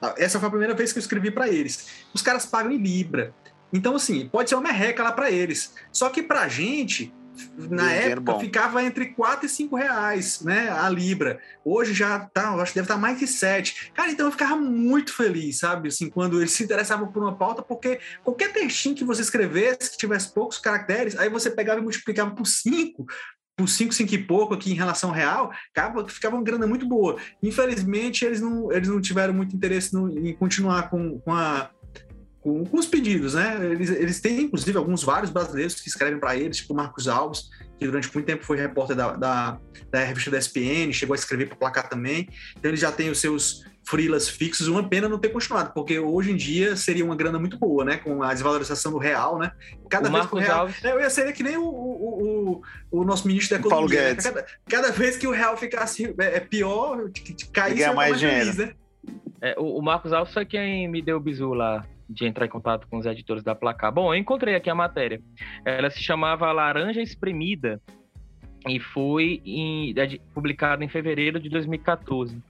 Ah, essa foi a primeira vez que eu escrevi para eles. Os caras pagam em Libra. Então, assim, pode ser uma merreca lá para eles. Só que para a gente, na época, ficava entre 4 e 5 reais, né? A Libra. Hoje já tá, acho que deve estar tá mais de 7. Cara, então eu ficava muito feliz, sabe? Assim, quando eles se interessavam por uma pauta, porque qualquer textinho que você escrevesse, que tivesse poucos caracteres, aí você pegava e multiplicava por 5, por 5, 5 e pouco aqui em relação real, acaba, ficava uma grana muito boa. Infelizmente, eles não, eles não tiveram muito interesse no, em continuar com, com, a, com, com, os pedidos, né? Eles, eles têm, inclusive, alguns vários brasileiros que escrevem para eles, tipo Marcos Alves, que durante muito tempo foi repórter da, da, da revista da SPN, chegou a escrever para Placar também. Então, ele já tem os seus frilas fixos, uma pena não ter continuado, porque hoje em dia seria uma grana muito boa, né? Com a desvalorização do real, né? Cada o vez que o real. Alves... Eu ia ser que nem o, o, o, o nosso ministro da Economia. Paulo né? Guedes. Né? Cada, cada, vez que o real ficasse é, é pior, cair mais, mais dinheiro. Feliz, né? É, o, o Marcos Alves foi quem me deu o bizu lá de entrar em contato com os editores da Placar. Bom, eu encontrei aqui a matéria. Ela se chamava Laranja Espremida e foi em, publicada em fevereiro de 2014.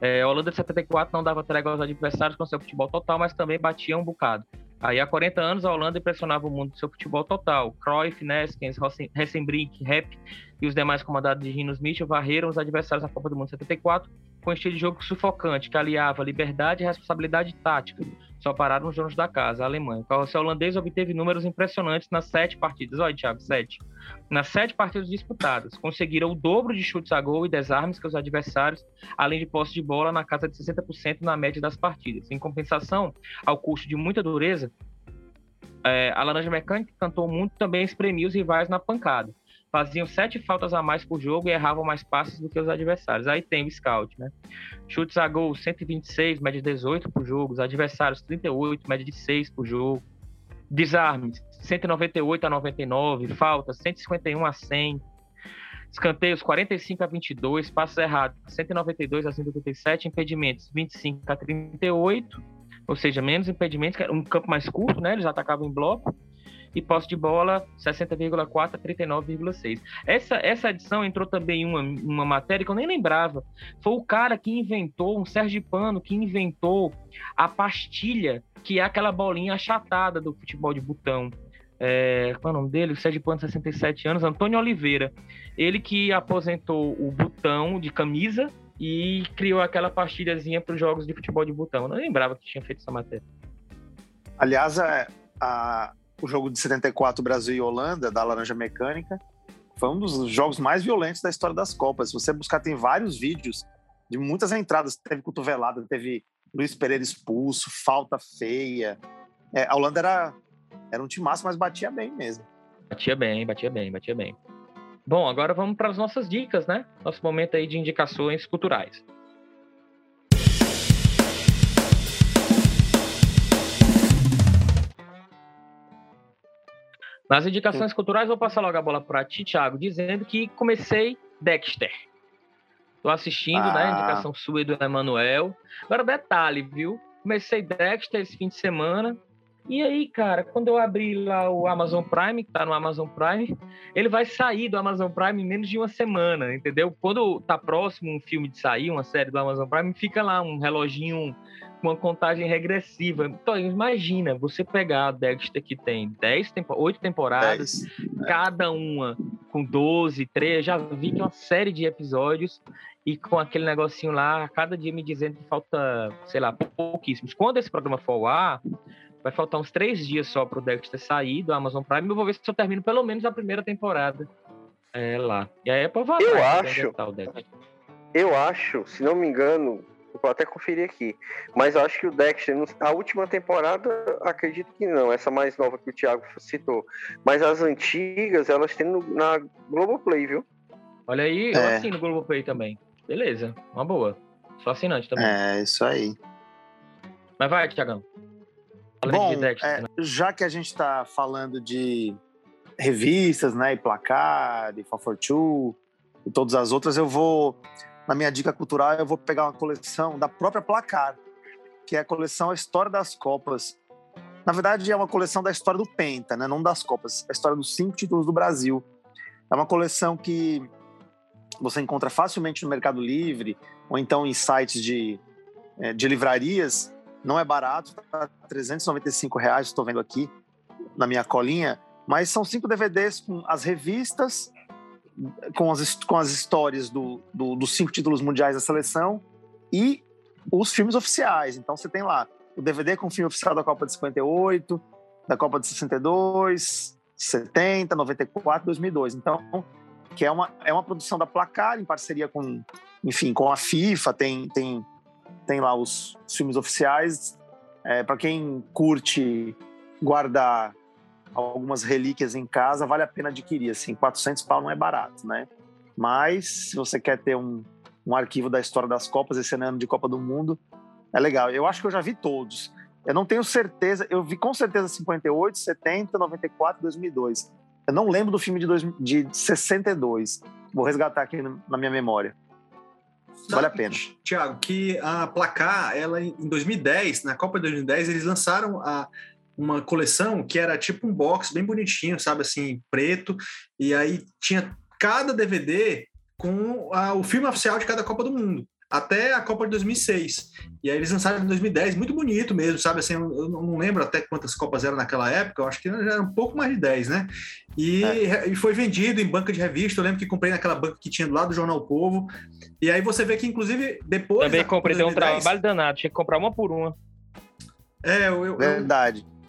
É, a Holanda de 74 não dava trégua aos adversários com seu futebol total, mas também batia um bocado. Aí, há 40 anos, a Holanda impressionava o mundo com seu futebol total. Cruyff, Neskens, Hessenbrink, Rep e os demais comandados de Rinos Mitchell varreram os adversários da Copa do Mundo 74 com um estilo de jogo sufocante, que aliava liberdade e responsabilidade tática. Só pararam os donos da casa, a Alemanha. O carrossel holandês obteve números impressionantes nas sete partidas. Olha, Thiago, sete. Nas sete partidas disputadas, conseguiram o dobro de chutes a gol e desarmes que os adversários, além de posse de bola na casa de 60% na média das partidas. Em compensação, ao custo de muita dureza, é, a Laranja Mecânica cantou muito também espremia os rivais na pancada faziam sete faltas a mais por jogo e erravam mais passes do que os adversários. Aí tem o scout, né? Chutes a gol 126, média de 18 por jogo, os adversários 38, média de 6 por jogo. Desarmes 198 a 99, faltas 151 a 100. Escanteios 45 a 22, passos errados 192 a 187, impedimentos 25 a 38, ou seja, menos impedimentos, um campo mais curto, né? Eles atacavam em bloco e posse de bola 60,4 a 39,6. Essa, essa edição entrou também uma, uma matéria que eu nem lembrava. Foi o cara que inventou, um Sérgio Pano, que inventou a pastilha, que é aquela bolinha achatada do futebol de botão. É, qual é o nome dele? O Sérgio Pano, 67 anos, Antônio Oliveira. Ele que aposentou o botão de camisa e criou aquela pastilhazinha para os jogos de futebol de botão. Eu não lembrava que tinha feito essa matéria. Aliás, a, a, o jogo de 74 Brasil e Holanda, da Laranja Mecânica, foi um dos jogos mais violentos da história das Copas. Se você buscar, tem vários vídeos de muitas entradas. Teve cotovelada, teve Luiz Pereira expulso, falta feia. É, a Holanda era, era um time massa, mas batia bem mesmo. Batia bem, batia bem, batia bem. Bom, agora vamos para as nossas dicas, né? Nosso momento aí de indicações culturais. Nas indicações culturais, vou passar logo a bola para ti, Thiago, dizendo que comecei Dexter. Tô assistindo, né, ah. né? Indicação sua e do Emanuel. Agora, detalhe, viu? Comecei Dexter esse fim de semana. E aí, cara, quando eu abri lá o Amazon Prime, que tá no Amazon Prime, ele vai sair do Amazon Prime em menos de uma semana, entendeu? Quando tá próximo um filme de sair, uma série do Amazon Prime, fica lá um reloginho uma contagem regressiva. Então, imagina, você pegar a Dexter que tem 10 tempo, 8 temporadas, 10. cada uma com 12, 13, já vi que é uma série de episódios e com aquele negocinho lá, cada dia me dizendo que falta, sei lá, pouquíssimos. Quando esse programa for ao ar, vai faltar uns três dias só para o Dexter sair do Amazon Prime. Eu vou ver se eu termino pelo menos a primeira temporada é, lá. E aí é pra Eu né, acho. Eu acho, se não me engano, Vou até conferir aqui. Mas eu acho que o Dexter, a última temporada, acredito que não, essa mais nova que o Thiago citou. Mas as antigas, elas têm no, na Globoplay, viu? Olha aí, eu é. assino no Globoplay também. Beleza, uma boa. Só assinante também. É, isso aí. Mas vai, Thiagão. Bom, Dexter, é, né? já que a gente está falando de revistas, né, e placar, e Fafortu, e todas as outras, eu vou na minha dica cultural, eu vou pegar uma coleção da própria Placar, que é a coleção A História das Copas. Na verdade, é uma coleção da história do Penta, né? não das Copas, a história dos cinco títulos do Brasil. É uma coleção que você encontra facilmente no Mercado Livre ou então em sites de, é, de livrarias. Não é barato, tá 395 reais, estou vendo aqui na minha colinha. Mas são cinco DVDs com as revistas com as, com as histórias do, do, dos cinco títulos mundiais da seleção e os filmes oficiais. Então você tem lá o DVD com o filme oficial da Copa de 58, da Copa de 62, 70, 94, 2002. Então, que é uma, é uma produção da Placar em parceria com, enfim, com a FIFA, tem, tem, tem lá os, filmes oficiais. É, Para quem curte guardar algumas relíquias em casa, vale a pena adquirir. Assim, 400 pau não é barato, né? Mas se você quer ter um, um arquivo da história das Copas, esse ano de Copa do Mundo, é legal. Eu acho que eu já vi todos. Eu não tenho certeza, eu vi com certeza 58, 70, 94, 2002. Eu não lembro do filme de, dois, de 62. Vou resgatar aqui na minha memória. Vale a pena. Tiago, que a Placar, ela em 2010, na Copa de 2010, eles lançaram a, uma coleção que era tipo um box bem bonitinho, sabe, assim, preto, e aí tinha cada DVD com a, o filme oficial de cada Copa do Mundo, até a Copa de 2006. E aí eles lançaram em 2010, muito bonito mesmo, sabe, assim, eu, não lembro até quantas Copas eram naquela época, eu acho que já era um pouco mais de 10, né? E, é. e foi vendido em banca de revista, eu lembro que comprei naquela banca que tinha do lado do Jornal Povo, e aí você vê que, inclusive, depois... Também comprei, deu um trabalho danado, tinha que comprar uma por uma. É, eu, eu, Verdade eu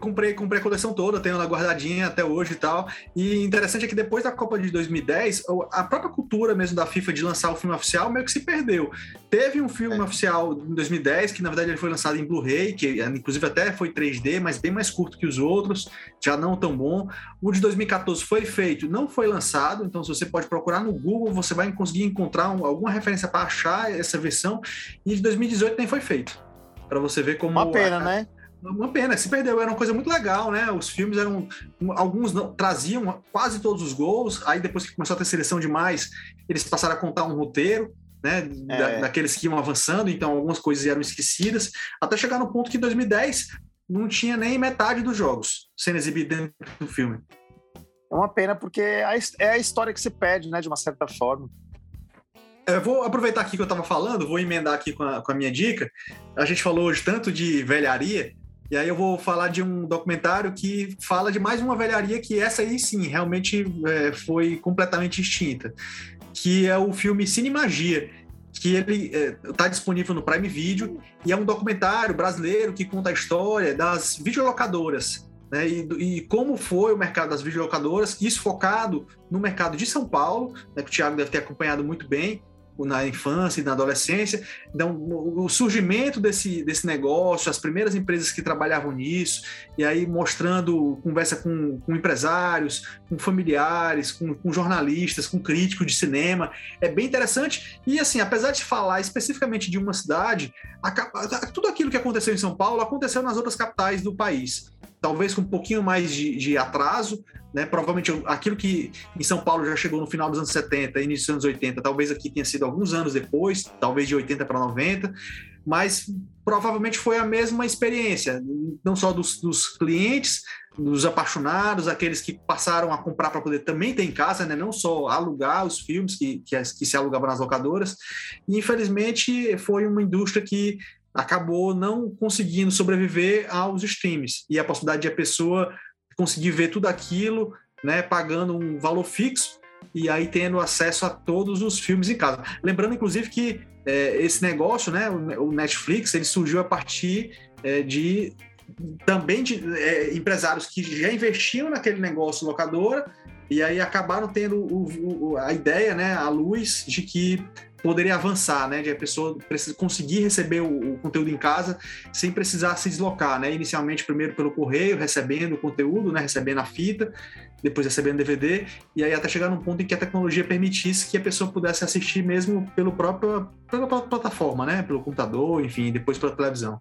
comprei, comprei a coleção toda, tenho ela guardadinha até hoje e tal. E interessante é que depois da Copa de 2010, a própria cultura mesmo da FIFA de lançar o filme oficial meio que se perdeu. Teve um filme é. oficial em 2010, que na verdade ele foi lançado em Blu-ray, que inclusive até foi 3D, mas bem mais curto que os outros, já não tão bom. O de 2014 foi feito, não foi lançado, então se você pode procurar no Google, você vai conseguir encontrar um, alguma referência para achar essa versão. E de 2018 nem foi feito. Para você ver como. Uma pena, a, né? Uma pena, se perdeu. Era uma coisa muito legal, né? Os filmes eram. Alguns não, traziam quase todos os gols, aí depois que começou a ter seleção demais, eles passaram a contar um roteiro. Né, é. da, daqueles que iam avançando, então algumas coisas eram esquecidas, até chegar no ponto que em 2010 não tinha nem metade dos jogos sendo exibidos dentro do filme. É uma pena, porque é a história que se perde, né, de uma certa forma. Eu vou aproveitar aqui que eu estava falando, vou emendar aqui com a, com a minha dica. A gente falou hoje tanto de velharia, e aí eu vou falar de um documentário que fala de mais uma velharia que essa aí sim realmente é, foi completamente extinta, que é o filme Cine Magia, que ele está é, disponível no Prime Video e é um documentário brasileiro que conta a história das videolocadoras. Né, e, e, como foi o mercado das videolocadoras, isso focado no mercado de São Paulo, né, que o Thiago deve ter acompanhado muito bem, na infância e na adolescência. Então, o surgimento desse, desse negócio, as primeiras empresas que trabalhavam nisso, e aí mostrando conversa com, com empresários, com familiares, com, com, jornalistas, com críticos de cinema, é bem interessante. E assim, apesar de falar especificamente de uma cidade, a, a, tudo aquilo que aconteceu em São Paulo aconteceu nas outras capitais do país talvez com um pouquinho mais de, de, atraso, né? Provavelmente aquilo que em São Paulo já chegou no final dos anos 70, início dos anos 80, talvez aqui tenha sido alguns anos depois, talvez de 80 para 90, mas provavelmente foi a mesma experiência, não só dos, dos clientes, dos apaixonados, aqueles que passaram a comprar para poder também ter em casa, né? não só alugar os filmes que, que, que se alugavam nas locadoras. E, infelizmente, foi uma indústria que acabou não conseguindo sobreviver aos streams e a possibilidade de a pessoa conseguir ver tudo aquilo, né, pagando um valor fixo e aí tendo acesso a todos os filmes em casa. Lembrando, inclusive, que é, esse negócio, né, o Netflix, ele surgiu a partir é, de também de é, empresários que já investiam naquele negócio locadora e aí acabaram tendo o, o, a ideia, né, a luz de que poderia avançar, né? De a pessoa conseguir receber o, o, conteúdo em casa sem precisar se deslocar, né? Inicialmente, primeiro pelo correio, recebendo o conteúdo, né? Recebendo a fita, depois recebendo DVD, e aí até chegar num ponto em que a tecnologia permitisse que a pessoa pudesse assistir mesmo pelo próprio, pela própria plataforma, né? Pelo computador, enfim, depois pela televisão.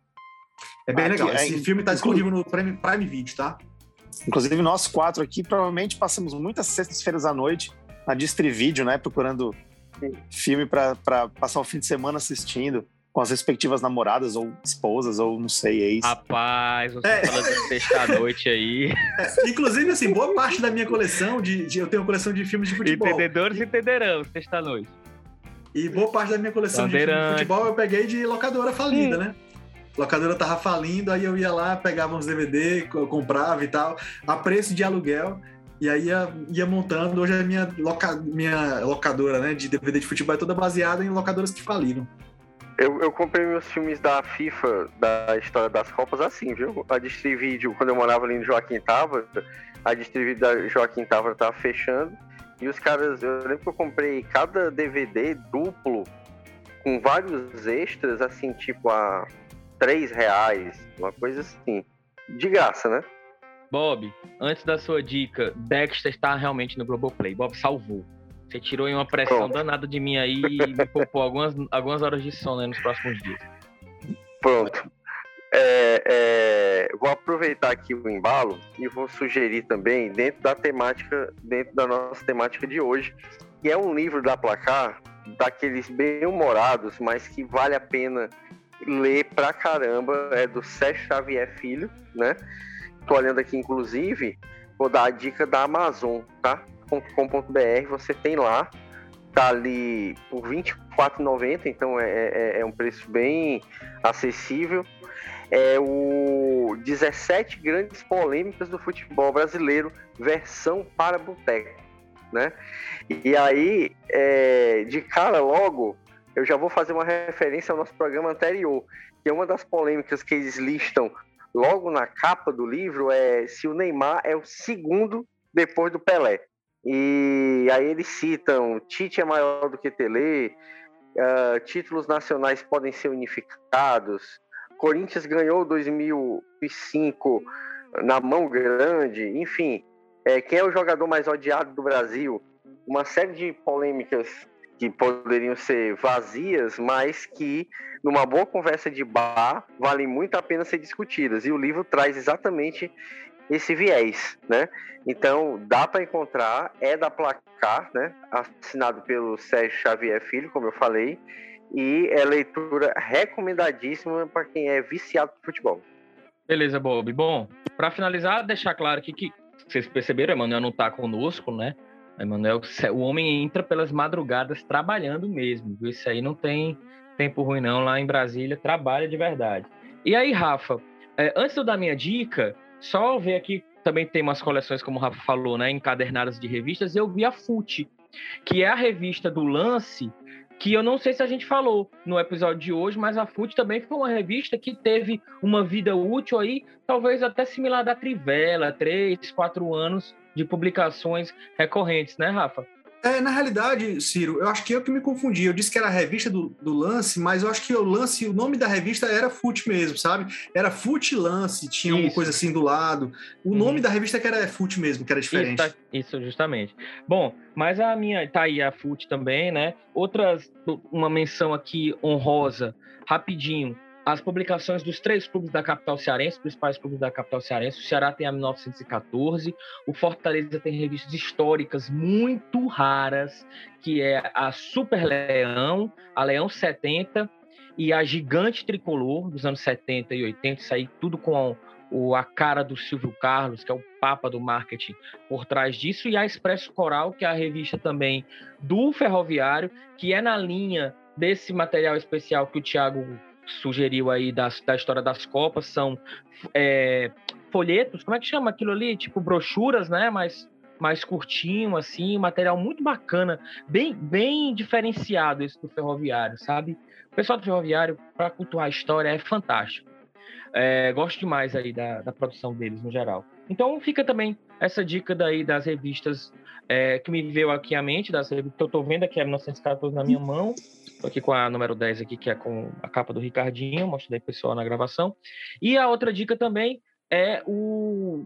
É bem legal. Esse é, filme está disponível no Prime, Prime Video, tá? Inclusive, nós quatro aqui provavelmente passamos muitas sextas-feiras à noite na Distrivídeo, né? Procurando filme para passar o fim de semana assistindo com as respectivas namoradas ou esposas, ou não sei, ex. Rapaz, você é. falando de sexta-noite aí. É, inclusive, assim, boa parte da minha coleção de, de, Eu tenho uma coleção de filmes de futebol. Entendedores entenderão, sexta-noite. E boa parte da minha coleção de filmes de futebol eu peguei de locadora falida, hum. né? locadora tava falindo, aí eu ia lá, pegava uns DVD, comprava e tal, a preço de aluguel. E aí ia, ia montando. Hoje a minha, loca, minha locadora né, de DVD de futebol é toda baseada em locadoras que faliram. Eu, eu comprei meus filmes da FIFA, da história das Copas, assim, viu? A Distrivídeo, quando eu morava ali no Joaquim Tava, a Distrivídeo da Joaquim Tava tava fechando. E os caras, eu lembro que eu comprei cada DVD duplo, com vários extras, assim, tipo a 3 reais, uma coisa assim. De graça, né? Bob, antes da sua dica, Dexter está realmente no Globoplay. Bob salvou. Você tirou uma pressão Pronto. danada de mim aí e me poupou algumas, algumas horas de sono nos próximos dias. Pronto. É, é, vou aproveitar aqui o embalo e vou sugerir também, dentro da temática, dentro da nossa temática de hoje, que é um livro da Placar, daqueles bem humorados, mas que vale a pena ler pra caramba, é do Sérgio Xavier Filho, né? Tô olhando aqui, inclusive, vou dar a dica da Amazon, tá? .com.br, você tem lá, tá ali por R$24,90, então é, é, é um preço bem acessível. É o 17 grandes polêmicas do futebol brasileiro, versão para boteco, né? E aí, é, de cara logo, eu já vou fazer uma referência ao nosso programa anterior, que é uma das polêmicas que eles listam logo na capa do livro é se o Neymar é o segundo depois do Pelé. E aí eles citam Tite é maior do que Tele, uh, títulos nacionais podem ser unificados, Corinthians ganhou 2005 na mão grande, enfim, é, quem é o jogador mais odiado do Brasil? Uma série de polêmicas que poderiam ser vazias, mas que numa boa conversa de bar valem muito a pena ser discutidas. E o livro traz exatamente esse viés, né? Então dá para encontrar, é da Placar, né? Assinado pelo Sérgio Xavier Filho, como eu falei, e é leitura recomendadíssima para quem é viciado por futebol. Beleza, Bob. Bom, para finalizar, deixar claro aqui que vocês perceberam, Emanuel não está conosco, né? Emanuel, o homem entra pelas madrugadas trabalhando mesmo, viu? Isso aí não tem tempo ruim não, lá em Brasília trabalha de verdade. E aí, Rafa, é, antes de eu dar minha dica, só ver aqui, também tem umas coleções, como o Rafa falou, né, encadernadas de revistas, eu vi a FUT, que é a revista do Lance, que eu não sei se a gente falou no episódio de hoje, mas a FUT também foi uma revista que teve uma vida útil aí, talvez até similar da Trivela, três, quatro anos de publicações recorrentes, né, Rafa? É, na realidade, Ciro, eu acho que eu que me confundi. Eu disse que era a revista do, do Lance, mas eu acho que o Lance, o nome da revista era Fute mesmo, sabe? Era Fute Lance, tinha isso. uma coisa assim do lado. O uhum. nome da revista que era Fute mesmo, que era diferente. Isso, tá, isso, justamente. Bom, mas a minha, tá aí a Fute também, né? Outras, uma menção aqui honrosa, rapidinho as publicações dos três clubes da capital cearense, principais clubes da capital cearense. O Ceará tem a 1914, o Fortaleza tem revistas históricas muito raras, que é a Super Leão, a Leão 70 e a Gigante Tricolor dos anos 70 e 80, isso aí tudo com o, a cara do Silvio Carlos, que é o papa do marketing por trás disso, e a Expresso Coral, que é a revista também do Ferroviário, que é na linha desse material especial que o Thiago sugeriu aí da, da história das Copas são é, folhetos, como é que chama aquilo ali? Tipo brochuras, né? Mas mais curtinho, assim, material muito bacana, bem, bem diferenciado esse do ferroviário, sabe? O pessoal do ferroviário, para cultuar a história, é fantástico. É, gosto demais aí da, da produção deles, no geral. Então fica também essa dica daí das revistas é, que me veio aqui à mente, revistas que eu estou vendo aqui, a 1914 na minha mão, Estou aqui com a número 10 aqui, que é com a capa do Ricardinho, mostrei pessoal na gravação. E a outra dica também é o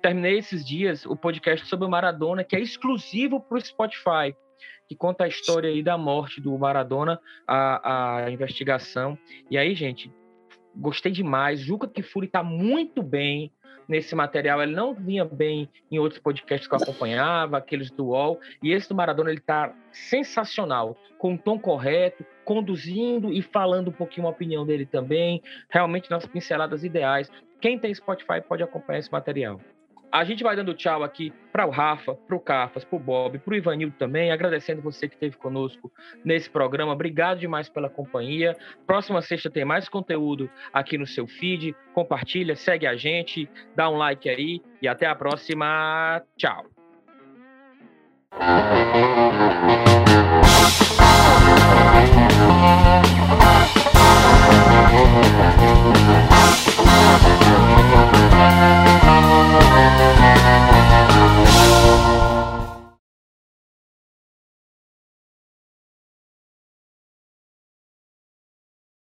terminei esses dias o podcast sobre o Maradona, que é exclusivo para o Spotify, que conta a história aí da morte do Maradona, a, a investigação. E aí, gente, gostei demais. Juca Kifuri está muito bem nesse material. Ele não vinha bem em outros podcasts que eu acompanhava, aqueles do UOL. E esse do Maradona, ele está sensacional, com um tom correto, conduzindo e falando um pouquinho a opinião dele também. Realmente nas pinceladas ideais. Quem tem Spotify pode acompanhar esse material. A gente vai dando tchau aqui para o Rafa, para o Cafas, para o Bob, para o Ivanildo também, agradecendo você que esteve conosco nesse programa. Obrigado demais pela companhia. Próxima sexta tem mais conteúdo aqui no seu feed. Compartilha, segue a gente, dá um like aí e até a próxima. Tchau.